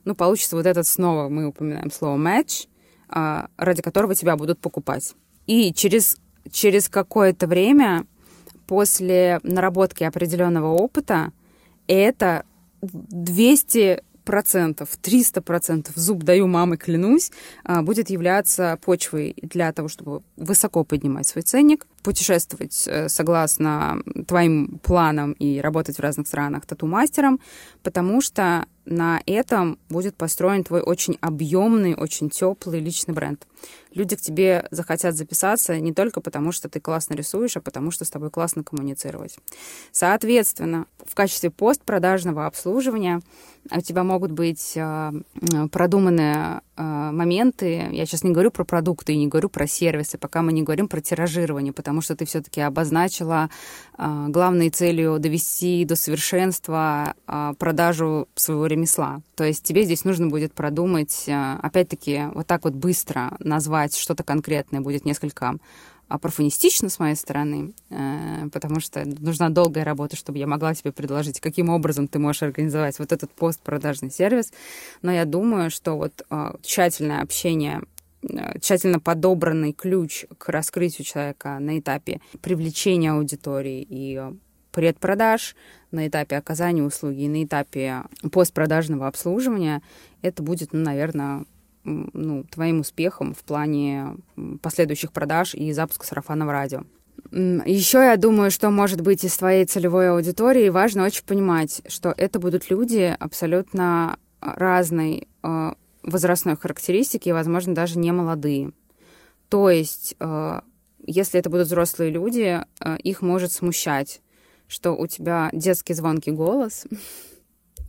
A: ну, получится вот этот снова, мы упоминаем слово match, а, ради которого тебя будут покупать. И через, через какое-то время после наработки определенного опыта это 200 200%, 300%, зуб даю мамы, клянусь, а, будет являться почвой для того, чтобы высоко поднимать свой ценник, путешествовать э, согласно твоим планам и работать в разных странах тату-мастером, потому что на этом будет построен твой очень объемный, очень теплый личный бренд. Люди к тебе захотят записаться не только потому, что ты классно рисуешь, а потому что с тобой классно коммуницировать. Соответственно, в качестве постпродажного обслуживания у тебя могут быть э, продуманные э, моменты. Я сейчас не говорю про продукты и не говорю про сервисы, пока мы не говорим про тиражирование, потому что ты все-таки обозначила э, главной целью довести до совершенства продажу своего ремесла. То есть тебе здесь нужно будет продумать, опять-таки, вот так вот быстро назвать что-то конкретное будет несколько оппортунистично с моей стороны, э, потому что нужна долгая работа, чтобы я могла тебе предложить, каким образом ты можешь организовать вот этот постпродажный сервис. Но я думаю, что вот э, тщательное общение э, тщательно подобранный ключ к раскрытию человека на этапе привлечения аудитории и предпродаж, на этапе оказания услуги и на этапе постпродажного обслуживания, это будет, ну, наверное, ну, твоим успехом в плане последующих продаж и запуска сарафанного радио. Еще я думаю, что может быть из твоей целевой аудитории важно очень понимать, что это будут люди абсолютно разной э, возрастной характеристики, и, возможно, даже не молодые. То есть, э, если это будут взрослые люди, э, их может смущать, что у тебя детский звонкий голос,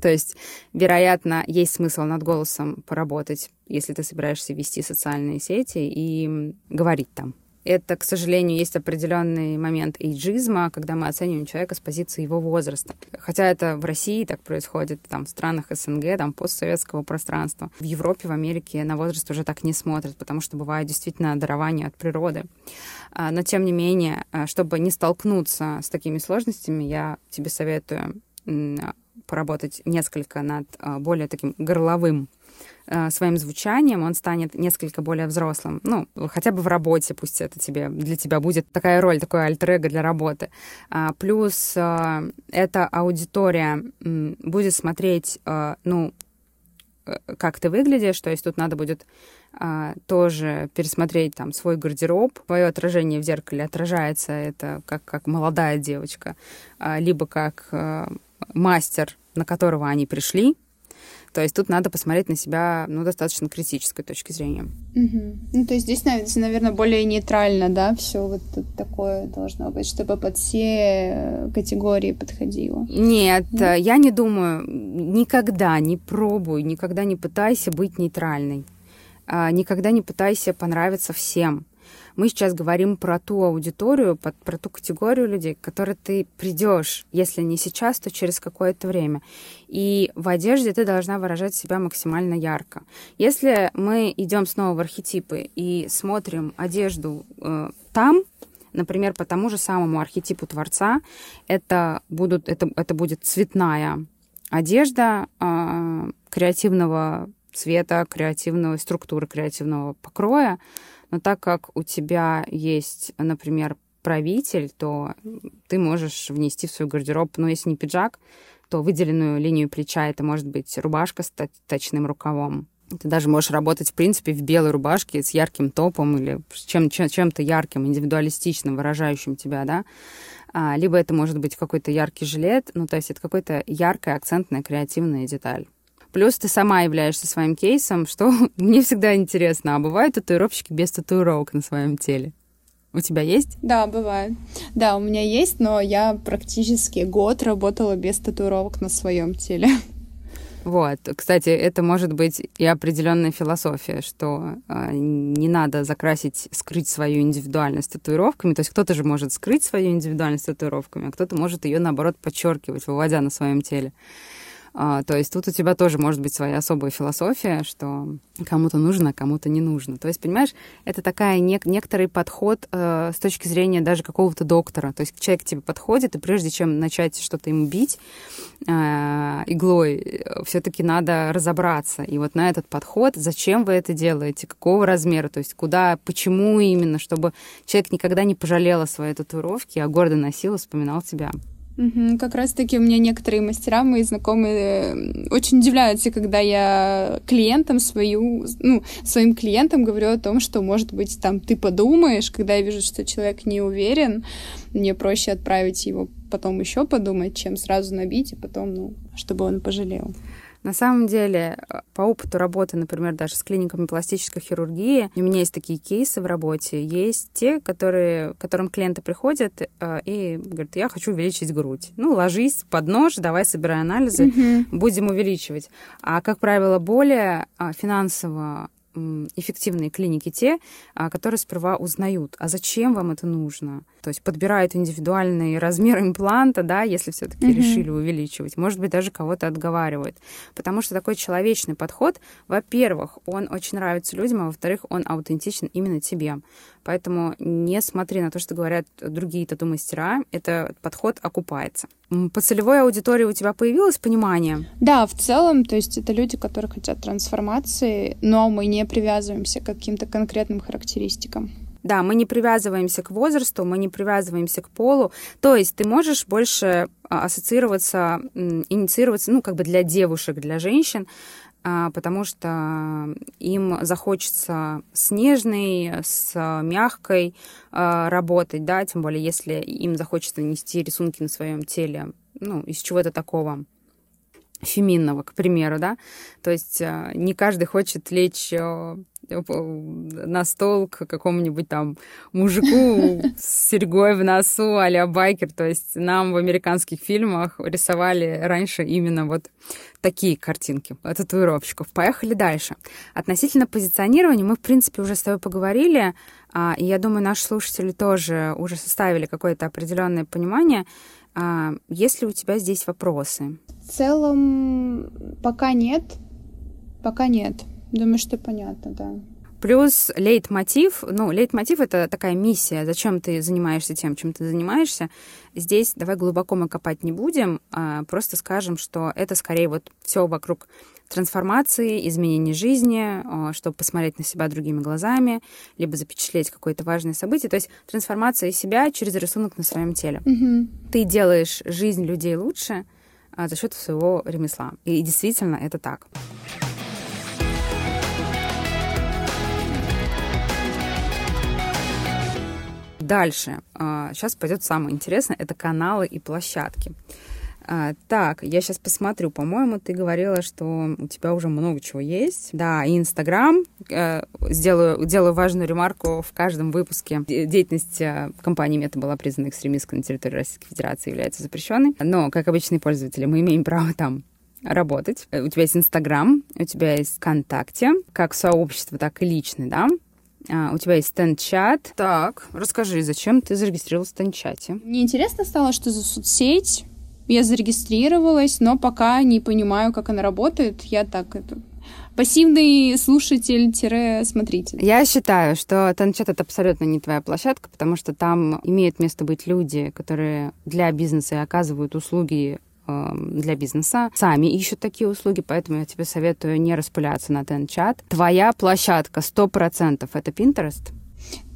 A: То есть, вероятно, есть смысл над голосом поработать, если ты собираешься вести социальные сети и говорить там. Это, к сожалению, есть определенный момент эйджизма, когда мы оцениваем человека с позиции его возраста. Хотя это в России так происходит, там, в странах СНГ, там, постсоветского пространства. В Европе, в Америке на возраст уже так не смотрят, потому что бывает действительно дарование от природы. А, но, тем не менее, а, чтобы не столкнуться с такими сложностями, я тебе советую поработать несколько над а, более таким горловым а, своим звучанием, он станет несколько более взрослым. Ну, хотя бы в работе, пусть это тебе, для тебя будет такая роль, такой альтер для работы. А, плюс эта аудитория будет смотреть, ну, э, как ты выглядишь, то есть тут надо будет тоже пересмотреть там свой гардероб, твое отражение в зеркале отражается это как, как молодая девочка, либо как мастер, на которого они пришли. То есть тут надо посмотреть на себя, ну, достаточно критической точки зрения.
B: Угу. Ну, то есть здесь, наверное, более нейтрально, да, все вот такое должно быть, чтобы под все категории подходило.
A: Нет, да? я не думаю, никогда не пробуй, никогда не пытайся быть нейтральной. А, никогда не пытайся понравиться всем. Мы сейчас говорим про ту аудиторию, про ту категорию людей, к которой ты придешь, если не сейчас, то через какое-то время. И в одежде ты должна выражать себя максимально ярко. Если мы идем снова в архетипы и смотрим одежду э, там, например, по тому же самому архетипу творца, это, будут, это, это будет цветная одежда э, креативного цвета, креативного структуры, креативного покроя, но так как у тебя есть, например, правитель, то ты можешь внести в свой гардероб, ну, если не пиджак, то выделенную линию плеча это может быть рубашка с точным рукавом. Ты даже можешь работать, в принципе, в белой рубашке с ярким топом или чем, чем, чем-то ярким, индивидуалистичным, выражающим тебя, да. А, либо это может быть какой-то яркий жилет, ну, то есть это какая-то яркая, акцентная, креативная деталь. Плюс ты сама являешься своим кейсом, что мне всегда интересно. А бывают татуировщики без татуировок на своем теле? У тебя есть?
B: Да, бывает. Да, у меня есть, но я практически год работала без татуировок на своем теле.
A: Вот, кстати, это может быть и определенная философия, что э, не надо закрасить, скрыть свою индивидуальность татуировками. То есть кто-то же может скрыть свою индивидуальность татуировками, а кто-то может ее наоборот подчеркивать, выводя на своем теле. А, то есть тут у тебя тоже может быть своя особая философия, что кому-то нужно, а кому-то не нужно. То есть, понимаешь, это такая нек- некоторый подход э, с точки зрения даже какого-то доктора. То есть человек к тебе подходит, и прежде чем начать что-то ему бить э, иглой, э, все-таки надо разобраться. И вот на этот подход, зачем вы это делаете, какого размера, то есть куда, почему именно, чтобы человек никогда не пожалел о своей татуировке, а гордо носил и вспоминал тебя.
B: Как раз-таки у меня некоторые мастера, мои знакомые, очень удивляются, когда я клиентам свою, ну, своим клиентам говорю о том, что, может быть, там, ты подумаешь, когда я вижу, что человек не уверен, мне проще отправить его потом еще подумать, чем сразу набить, и потом, ну, чтобы он пожалел.
A: На самом деле, э, по опыту работы, например, даже с клиниками пластической хирургии, у меня есть такие кейсы в работе. Есть те, которые, к которым клиенты приходят э, и говорят, я хочу увеличить грудь. Ну, ложись под нож, давай собирай анализы, mm-hmm. будем увеличивать. А, как правило, более а, финансово эффективные клиники те, а, которые сперва узнают, а зачем вам это нужно. То есть подбирают индивидуальный размер импланта, да, если все-таки mm-hmm. решили увеличивать. Может быть, даже кого-то отговаривают. Потому что такой человечный подход, во-первых, он очень нравится людям, а во-вторых, он аутентичен именно тебе. Поэтому не смотри на то, что говорят другие тату-мастера, этот подход окупается. По целевой аудитории у тебя появилось понимание?
B: Да, в целом, то есть это люди, которые хотят трансформации, но мы не привязываемся к каким-то конкретным характеристикам.
A: Да, мы не привязываемся к возрасту, мы не привязываемся к полу. То есть ты можешь больше а, ассоциироваться, инициироваться, ну, как бы для девушек, для женщин, потому что им захочется с нежной, с мягкой а, работать, да, тем более если им захочется нести рисунки на своем теле, ну, из чего-то такого феминного, к примеру, да, то есть не каждый хочет лечь на стол к какому-нибудь там мужику с серьгой в носу а байкер. То есть нам в американских фильмах рисовали раньше именно вот такие картинки татуировщиков. Поехали дальше. Относительно позиционирования мы, в принципе, уже с тобой поговорили, а, и я думаю, наши слушатели тоже уже составили какое-то определенное понимание. А, есть ли у тебя здесь вопросы?
B: В целом, пока нет. Пока нет. Думаю, что понятно, да.
A: Плюс лейтмотив, ну, лейтмотив — это такая миссия, зачем ты занимаешься тем, чем ты занимаешься. Здесь давай глубоко мы копать не будем, а просто скажем, что это скорее вот все вокруг трансформации, изменения жизни, чтобы посмотреть на себя другими глазами, либо запечатлеть какое-то важное событие. То есть трансформация себя через рисунок на своем теле.
B: Угу.
A: Ты делаешь жизнь людей лучше а, за счет своего ремесла. И действительно это так. Дальше. Сейчас а, пойдет самое интересное. Это каналы и площадки. А, так, я сейчас посмотрю. По-моему, ты говорила, что у тебя уже много чего есть. Да, и Инстаграм. Э, сделаю, делаю важную ремарку. В каждом выпуске деятельность э, компании Мета была признана экстремистской на территории Российской Федерации является запрещенной. Но, как обычные пользователи, мы имеем право там работать. Э, у тебя есть Инстаграм, у тебя есть ВКонтакте, как сообщество, так и личный, да? А, у тебя есть стенд-чат. Так, расскажи, зачем ты зарегистрировалась в стенд-чате?
B: Мне интересно стало, что за соцсеть. Я зарегистрировалась, но пока не понимаю, как она работает. Я так это пассивный слушатель-смотритель.
A: Я считаю, что Танчат — это абсолютно не твоя площадка, потому что там имеют место быть люди, которые для бизнеса оказывают услуги для бизнеса сами ищут такие услуги, поэтому я тебе советую не распыляться на Тенчат. Твоя площадка 100% это Pinterest?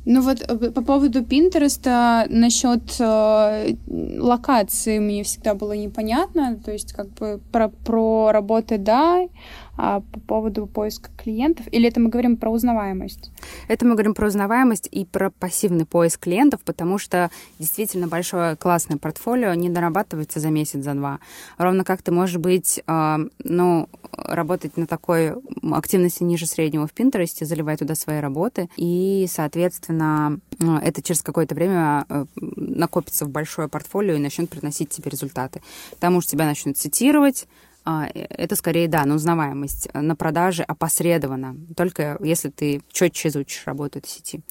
B: Ну вот э, по поводу Пинтереста насчет э, локации мне всегда было непонятно, то есть как бы про, про работы да, а по поводу поиска клиентов? Или это мы говорим про узнаваемость?
A: Это мы говорим про узнаваемость и про пассивный поиск клиентов, потому что действительно большое классное портфолио не дорабатывается за месяц, за два. Ровно как ты можешь быть, э, ну, работать на такой активности ниже среднего в Пинтересте, заливать туда свои работы, и, соответственно, э, это через какое-то время э, накопится в большое портфолио и начнет приносить тебе результаты. Потому что тебя начнут цитировать, а, это скорее, да, на узнаваемость, на продаже опосредованно, только если ты четче изучишь работу этой сети.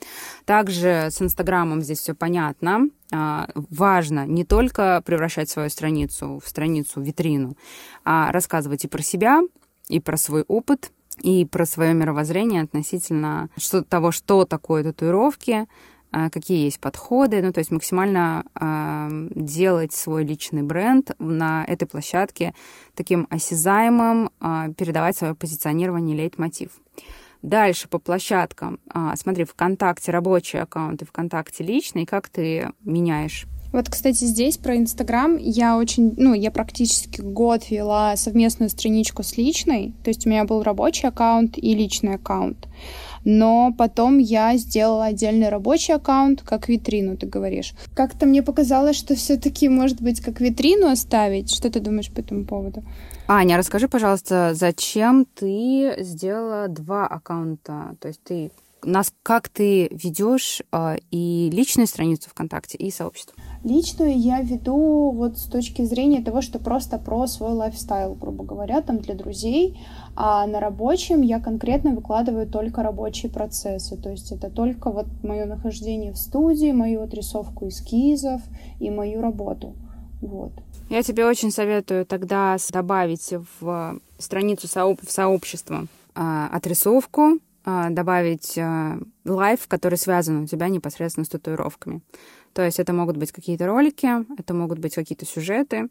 A: Также с Инстаграмом здесь все понятно. А, важно не только превращать свою страницу в страницу, в витрину, а рассказывать и про себя, и про свой опыт, и про свое мировоззрение относительно что, того, что такое татуировки, а, какие есть подходы, ну, то есть максимально э, делать свой личный бренд на этой площадке таким осязаемым, э, передавать свое позиционирование лейтмотив. Дальше по площадкам. Э, смотри, ВКонтакте рабочий аккаунт и ВКонтакте личный. Как ты меняешь
B: Вот, кстати, здесь про Инстаграм я очень, ну, я практически год вела совместную страничку с личной, то есть у меня был рабочий аккаунт и личный аккаунт. Но потом я сделала отдельный рабочий аккаунт, как витрину, ты говоришь. Как-то мне показалось, что все-таки, может быть, как витрину оставить. Что ты думаешь по этому поводу?
A: Аня, расскажи, пожалуйста, зачем ты сделала два аккаунта? То есть ты нас как ты ведешь э, и личную страницу ВКонтакте, и сообщество?
B: Личную я веду вот с точки зрения того, что просто про свой лайфстайл, грубо говоря, там для друзей. А на рабочем я конкретно выкладываю только рабочие процессы. То есть это только вот мое нахождение в студии, мою отрисовку эскизов и мою работу. Вот.
A: Я тебе очень советую тогда добавить в страницу сооб- в сообщество э, отрисовку, э, добавить э, life, который связан у тебя непосредственно с татуировками. То есть это могут быть какие-то ролики, это могут быть какие-то сюжеты,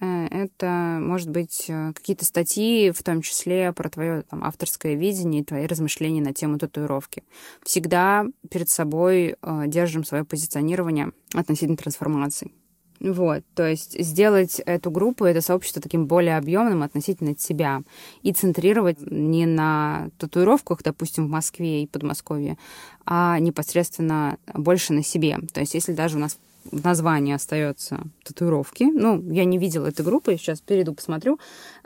A: э, это, может быть, э, какие-то статьи, в том числе про твое там, авторское видение и твои размышления на тему татуировки. Всегда перед собой э, держим свое позиционирование относительно трансформации. Вот, то есть сделать эту группу, это сообщество таким более объемным относительно себя и центрировать не на татуировках, допустим, в Москве и Подмосковье, а непосредственно больше на себе. То есть если даже у нас в названии остается татуировки. Ну, я не видела этой группы, сейчас перейду, посмотрю.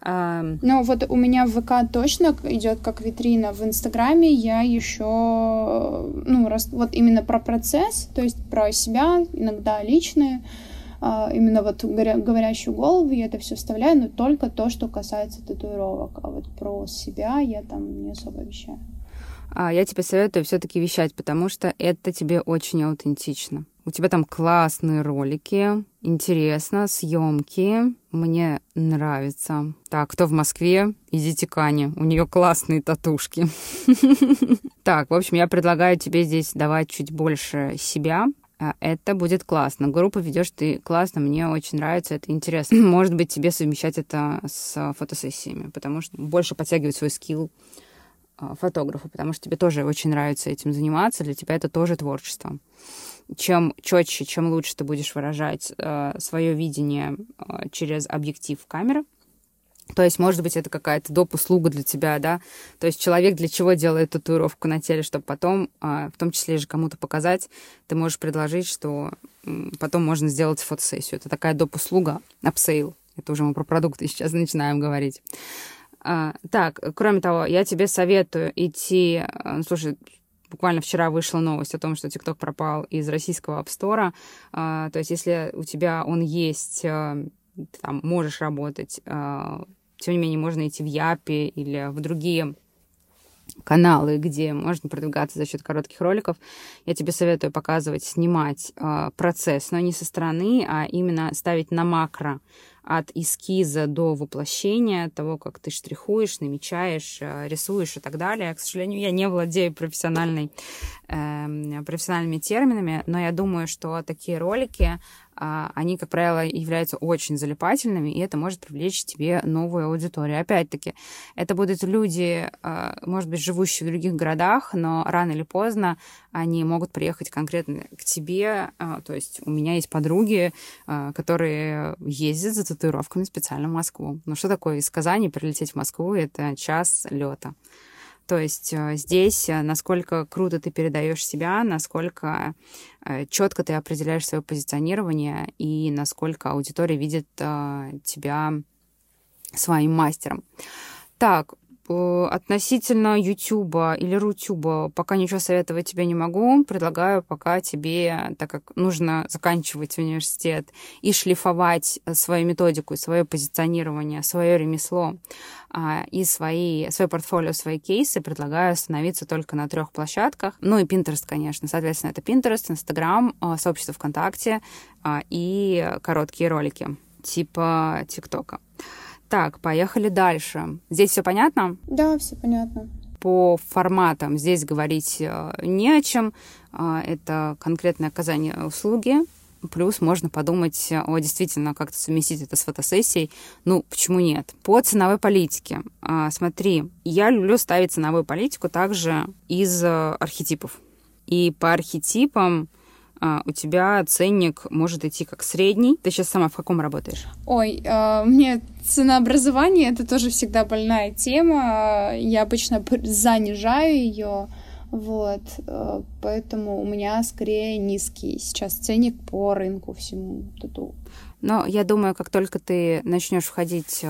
B: Ну, вот у меня в ВК точно идет как витрина. В Инстаграме я еще, ну, раз, вот именно про процесс, то есть про себя, иногда личные, именно вот говоря, говорящую голову я это все вставляю, но только то, что касается татуировок. А вот про себя я там не особо вещаю.
A: А я тебе советую все-таки вещать, потому что это тебе очень аутентично. У тебя там классные ролики, интересно, съемки. Мне нравится. Так, кто в Москве? Идите к Ане. У нее классные татушки. Так, в общем, я предлагаю тебе здесь давать чуть больше себя, а, это будет классно. Группу ведешь ты классно, мне очень нравится, это интересно. Может быть, тебе совмещать это с фотосессиями, потому что больше подтягивать свой скилл а, фотографа, потому что тебе тоже очень нравится этим заниматься, для тебя это тоже творчество. Чем четче, чем лучше ты будешь выражать э, свое видение э, через объектив камеры, то есть, может быть, это какая-то доп. услуга для тебя, да. То есть человек для чего делает татуировку на теле, чтобы потом, а, в том числе же кому-то показать, ты можешь предложить, что потом можно сделать фотосессию. Это такая доп. услуга, upsell. Это уже мы про продукты сейчас начинаем говорить. А, так, кроме того, я тебе советую идти... А, ну, слушай, буквально вчера вышла новость о том, что TikTok пропал из российского App Store. То есть, если у тебя он есть, ты там можешь работать тем не менее, можно идти в Япи или в другие каналы, где можно продвигаться за счет коротких роликов. Я тебе советую показывать, снимать э, процесс, но не со стороны, а именно ставить на макро от эскиза до воплощения, того, как ты штрихуешь, намечаешь, э, рисуешь и так далее. К сожалению, я не владею профессиональной, э, профессиональными терминами, но я думаю, что такие ролики они, как правило, являются очень залипательными, и это может привлечь тебе новую аудиторию. Опять-таки, это будут люди, а, может быть, живущие в других городах, но рано или поздно они могут приехать конкретно к тебе. А, то есть у меня есть подруги, которые ездят за татуировками специально в Москву. Ну что такое из Казани прилететь в Москву? Это час лета. То есть э, здесь э, насколько круто ты передаешь себя, насколько э, четко ты определяешь свое позиционирование и насколько аудитория видит тебя своим мастером. Так, относительно Ютуба или Рутюба пока ничего советовать тебе не могу. Предлагаю пока тебе, так как нужно заканчивать университет и шлифовать свою методику, свое позиционирование, свое ремесло а, и свои, свое портфолио, свои кейсы, предлагаю остановиться только на трех площадках. Ну и Pinterest, конечно. Соответственно, это Pinterest, Instagram, а, сообщество ВКонтакте а, и короткие ролики типа ТикТока. Так, поехали дальше. Здесь все понятно?
B: Да, все понятно.
A: По форматам здесь говорить э, не о чем. Э, это конкретное оказание услуги. Плюс можно подумать о действительно как-то совместить это с фотосессией. Ну, почему нет? По ценовой политике. Э, смотри, я люблю ставить ценовую политику также из архетипов. И по архетипам а, у тебя ценник может идти как средний. Ты сейчас сама в каком работаешь?
B: Ой, э, мне ценообразование это тоже всегда больная тема. Я обычно занижаю ее. Вот, э, поэтому у меня скорее низкий сейчас ценник по рынку всему тату.
A: Но я думаю, как только ты начнешь входить э,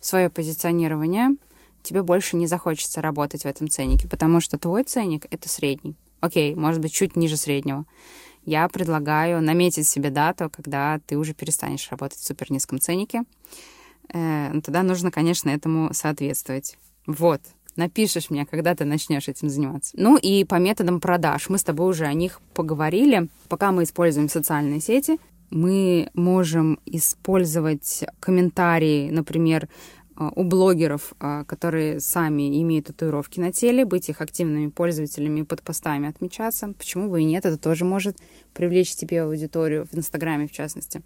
A: в свое позиционирование, тебе больше не захочется работать в этом ценнике, потому что твой ценник — это средний. Окей, может быть, чуть ниже среднего. Я предлагаю наметить себе дату, когда ты уже перестанешь работать в супер низком ценнике. Э, ну, тогда нужно, конечно, этому соответствовать. Вот, напишешь мне, когда ты начнешь этим заниматься. Ну и по методам продаж. Мы с тобой уже о них поговорили. Пока мы используем социальные сети, мы можем использовать комментарии, например, у блогеров, а, которые сами имеют татуировки на теле, быть их активными пользователями под постами отмечаться. Почему бы и нет? Это тоже может привлечь тебе аудиторию в Инстаграме, в частности.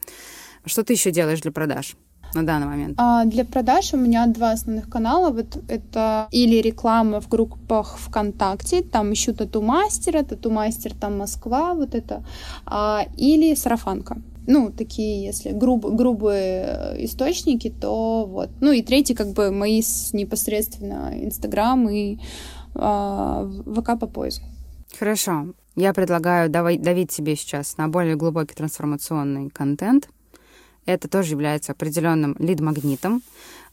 A: Что ты еще делаешь для продаж? На данный момент?
B: А, для продаж у меня два основных канала. Вот это или реклама в группах ВКонтакте, там ищу тату-мастера, тату-мастер там Москва, вот это, а, или сарафанка ну, такие, если груб, грубые э, источники, то вот. Ну и третий, как бы, мои непосредственно Инстаграм и э, ВК по поиску.
A: Хорошо. Я предлагаю давай, давить себе сейчас на более глубокий трансформационный контент. Это тоже является определенным лид-магнитом.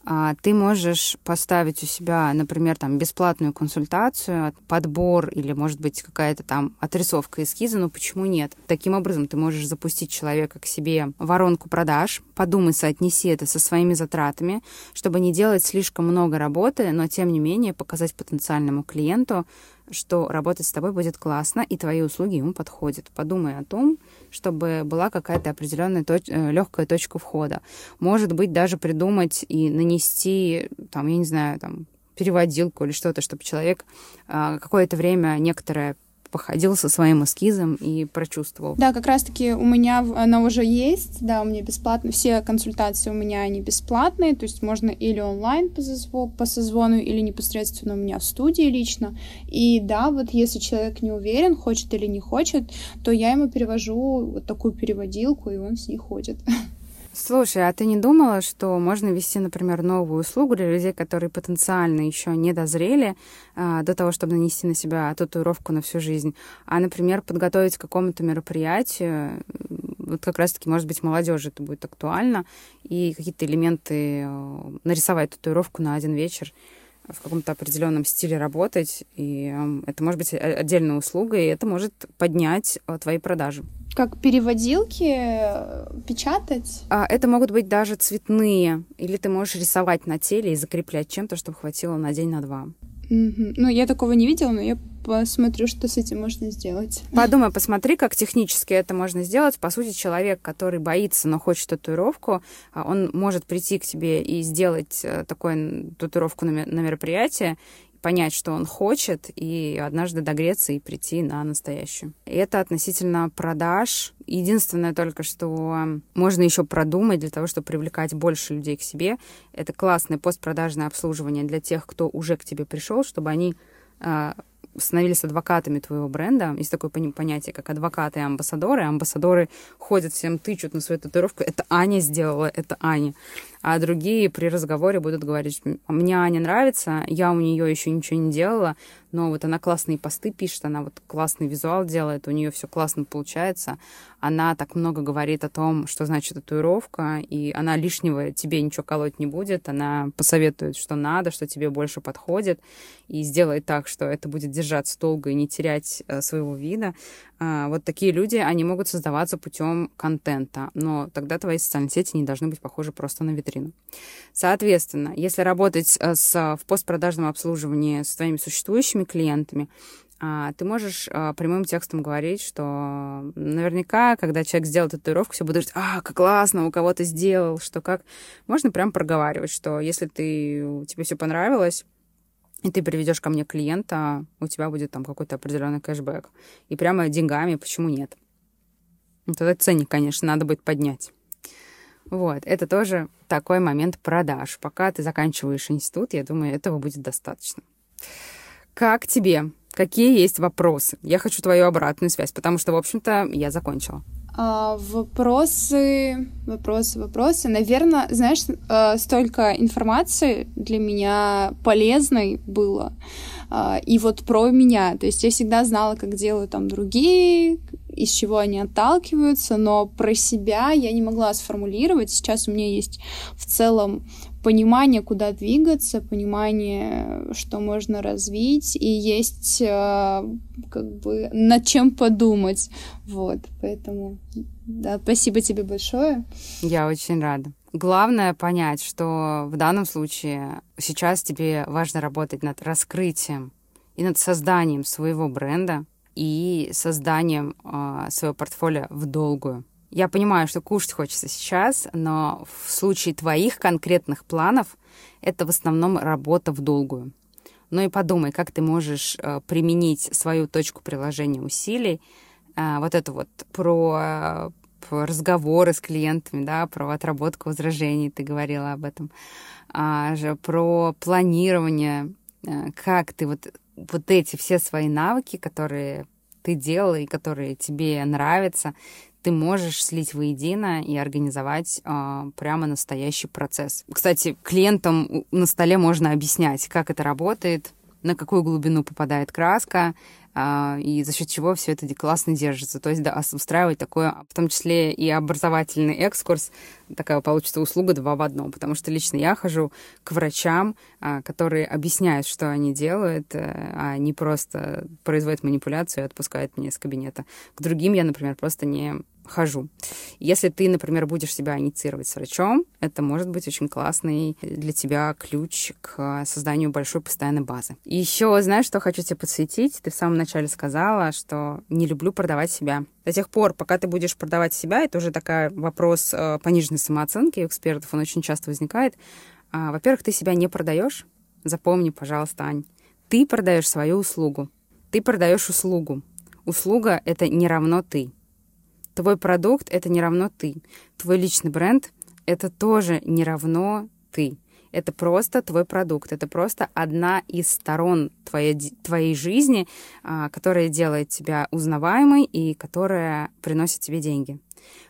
A: А, ты можешь поставить у себя, например, там бесплатную консультацию, подбор или, может быть, какая-то там отрисовка эскиза, но почему нет? Таким образом ты можешь запустить человека к себе воронку продаж, подумай, соотнеси это со своими затратами, чтобы не делать слишком много работы, но тем не менее показать потенциальному клиенту, что работать с тобой будет классно, и твои услуги ему подходят. Подумай о том, чтобы была какая-то определенная точ- э, легкая точка входа. Может быть, даже придумать и нанести, там, я не знаю, там, переводилку или что-то, чтобы человек э, какое-то время некоторое походил со своим эскизом и прочувствовал.
B: Да, как раз-таки у меня она уже есть, да, у меня бесплатно, все консультации у меня, они бесплатные, то есть можно или онлайн по, созвону, по созвону, или непосредственно у меня в студии лично. И да, вот если человек не уверен, хочет или не хочет, то я ему перевожу вот такую переводилку, и он с ней ходит.
A: Слушай, а ты не думала, что можно ввести, например, новую услугу для людей, которые потенциально еще не дозрели а, до того, чтобы нанести на себя татуировку на всю жизнь, а, например, подготовить к какому-то мероприятию, вот как раз-таки, может быть, молодежи это будет актуально, и какие-то элементы э, нарисовать татуировку на один вечер в каком-то определенном стиле работать, и это может быть отдельная услуга, и это может поднять э, твои продажи.
B: Как переводилки э, печатать?
A: А, это могут быть даже цветные, или ты можешь рисовать на теле и закреплять чем-то, чтобы хватило на день, на два.
B: Mm-hmm. Ну, я такого не видела, но я посмотрю, что с этим можно сделать.
A: Подумай, посмотри, как технически это можно сделать. По сути, человек, который боится, но хочет татуировку, а, он может прийти к тебе и сделать э, такую татуировку на мероприятие, понять, что он хочет, и однажды догреться и прийти на настоящую. Это относительно продаж. Единственное только, что можно еще продумать для того, чтобы привлекать больше людей к себе. Это классное постпродажное обслуживание для тех, кто уже к тебе пришел, чтобы они а, становились адвокатами твоего бренда. Есть такое понятие, как адвокаты и амбассадоры. Амбассадоры ходят всем, тычут на свою татуировку. Это Аня сделала, это Аня а другие при разговоре будут говорить, мне Аня нравится, я у нее еще ничего не делала, но вот она классные посты пишет, она вот классный визуал делает, у нее все классно получается, она так много говорит о том, что значит татуировка, и она лишнего тебе ничего колоть не будет, она посоветует, что надо, что тебе больше подходит, и сделает так, что это будет держаться долго и не терять э, своего вида. А, вот такие люди, они могут создаваться путем контента, но тогда твои социальные сети не должны быть похожи просто на витрину. Соответственно, если работать э, с, в постпродажном обслуживании с твоими существующими клиентами, а, ты можешь а, прямым текстом говорить, что наверняка, когда человек сделал татуировку, все будут говорить, а, как классно, у кого то сделал, что как. Можно прям проговаривать, что если ты, тебе все понравилось, и ты приведешь ко мне клиента, у тебя будет там какой-то определенный кэшбэк. И прямо деньгами, почему нет? Ну, тогда ценник, конечно, надо будет поднять. Вот, это тоже такой момент продаж. Пока ты заканчиваешь институт, я думаю, этого будет достаточно. Как тебе Какие есть вопросы? Я хочу твою обратную связь, потому что, в общем-то, я закончила.
B: А, вопросы, вопросы, вопросы. Наверное, знаешь, э, столько информации для меня полезной было. А, и вот про меня. То есть я всегда знала, как делают там другие, из чего они отталкиваются, но про себя я не могла сформулировать. Сейчас у меня есть в целом понимание, куда двигаться, понимание, что можно развить, и есть э, как бы над чем подумать. Вот, поэтому, да, спасибо тебе большое.
A: Я очень рада. Главное понять, что в данном случае сейчас тебе важно работать над раскрытием и над созданием своего бренда и созданием э, своего портфолио в долгую. Я понимаю, что кушать хочется сейчас, но в случае твоих конкретных планов это в основном работа в долгую. Ну и подумай, как ты можешь э, применить свою точку приложения усилий, э, вот это вот про, про разговоры с клиентами, да, про отработку возражений, ты говорила об этом, же, про планирование, э, как ты вот, вот эти все свои навыки, которые ты делала и которые тебе нравятся, ты можешь слить воедино и организовать э, прямо настоящий процесс. Кстати, клиентам на столе можно объяснять, как это работает, на какую глубину попадает краска, а, и за счет чего все это классно держится. То есть да, устраивать такое, в том числе и образовательный экскурс, такая получится услуга два в одном, потому что лично я хожу к врачам, а, которые объясняют, что они делают, э, а не просто производят манипуляцию и отпускают меня из кабинета. К другим я, например, просто не хожу. Если ты, например, будешь себя инициировать с врачом, это может быть очень классный для тебя ключ к созданию большой постоянной базы. И еще, знаешь, что хочу тебе подсветить? Ты в самом начале сказала, что не люблю продавать себя. До тех пор, пока ты будешь продавать себя, это уже такой вопрос э, пониженной самооценки у экспертов, он очень часто возникает. А, во-первых, ты себя не продаешь. Запомни, пожалуйста, Ань. Ты продаешь свою услугу. Ты продаешь услугу. Услуга — это не равно ты. Твой продукт — это не равно ты. Твой личный бренд — это тоже не равно ты. Это просто твой продукт, это просто одна из сторон твоей, твоей жизни, а, которая делает тебя узнаваемой и которая приносит тебе деньги.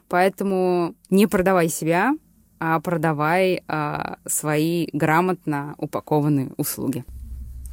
A: Поэтому не продавай себя, а продавай а, свои грамотно упакованные услуги.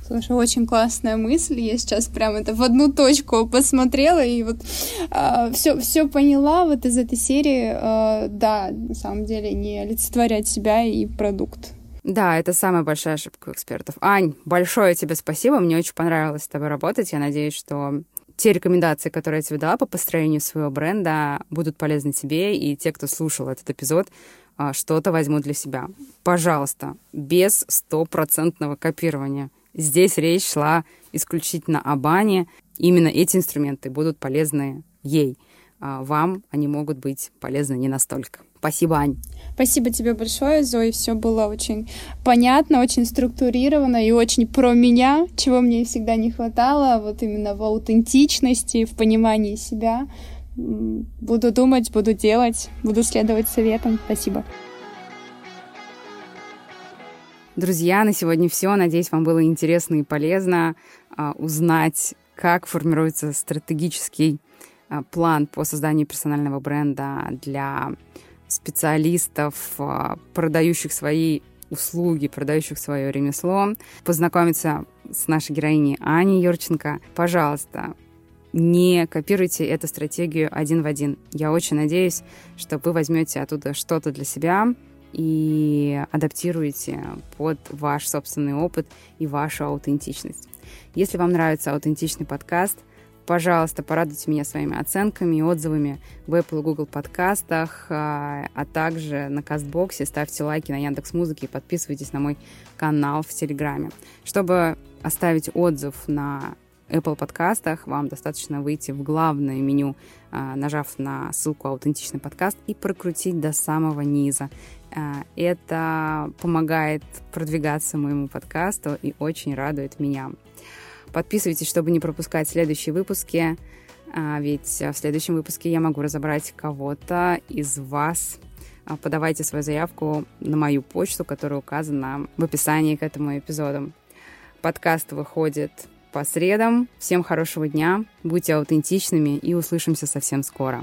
B: Слушай, очень классная мысль. Я сейчас прям это в одну точку посмотрела и вот все, а, все поняла вот из этой серии. Э, да, на самом деле не олицетворять себя и продукт.
A: Да, это самая большая ошибка экспертов. Ань, большое тебе спасибо. Мне очень понравилось с тобой работать. Я надеюсь, что те рекомендации, которые я тебе дала по построению своего бренда, будут полезны тебе, и те, кто слушал этот эпизод, а, что-то возьмут для себя. Пожалуйста, без стопроцентного копирования. Здесь речь шла исключительно о бане. Именно эти инструменты будут полезны ей. А вам они могут быть полезны не настолько. Спасибо, Ань.
B: Спасибо тебе большое, Зои. Все было очень понятно, очень структурировано и очень про меня, чего мне всегда не хватало, вот именно в аутентичности, в понимании себя. Буду думать, буду делать, буду следовать советам. Спасибо.
A: Друзья, на сегодня все. Надеюсь, вам было интересно и полезно а, узнать, как формируется стратегический а, план по созданию персонального бренда для специалистов, а, продающих свои услуги, продающих свое ремесло, познакомиться с нашей героиней Аней Юрченко. Пожалуйста, не копируйте эту стратегию один в один. Я очень надеюсь, что вы возьмете оттуда что-то для себя, и адаптируете под ваш собственный опыт и вашу аутентичность. Если вам нравится аутентичный подкаст, пожалуйста, порадуйте меня своими оценками и отзывами в Apple и Google подкастах, а, а также на Кастбоксе. Ставьте лайки на Яндекс Музыке и подписывайтесь на мой канал в Телеграме. Чтобы оставить отзыв на Apple подкастах, вам достаточно выйти в главное меню, а, нажав на ссылку «Аутентичный подкаст» и прокрутить до самого низа. А, это помогает продвигаться моему подкасту и очень радует меня. Подписывайтесь, чтобы не пропускать следующие выпуски, а, ведь в следующем выпуске я могу разобрать кого-то из вас. А, подавайте свою заявку на мою почту, которая указана в описании к этому эпизоду. Подкаст выходит по средам. Всем хорошего дня, будьте аутентичными и услышимся совсем скоро.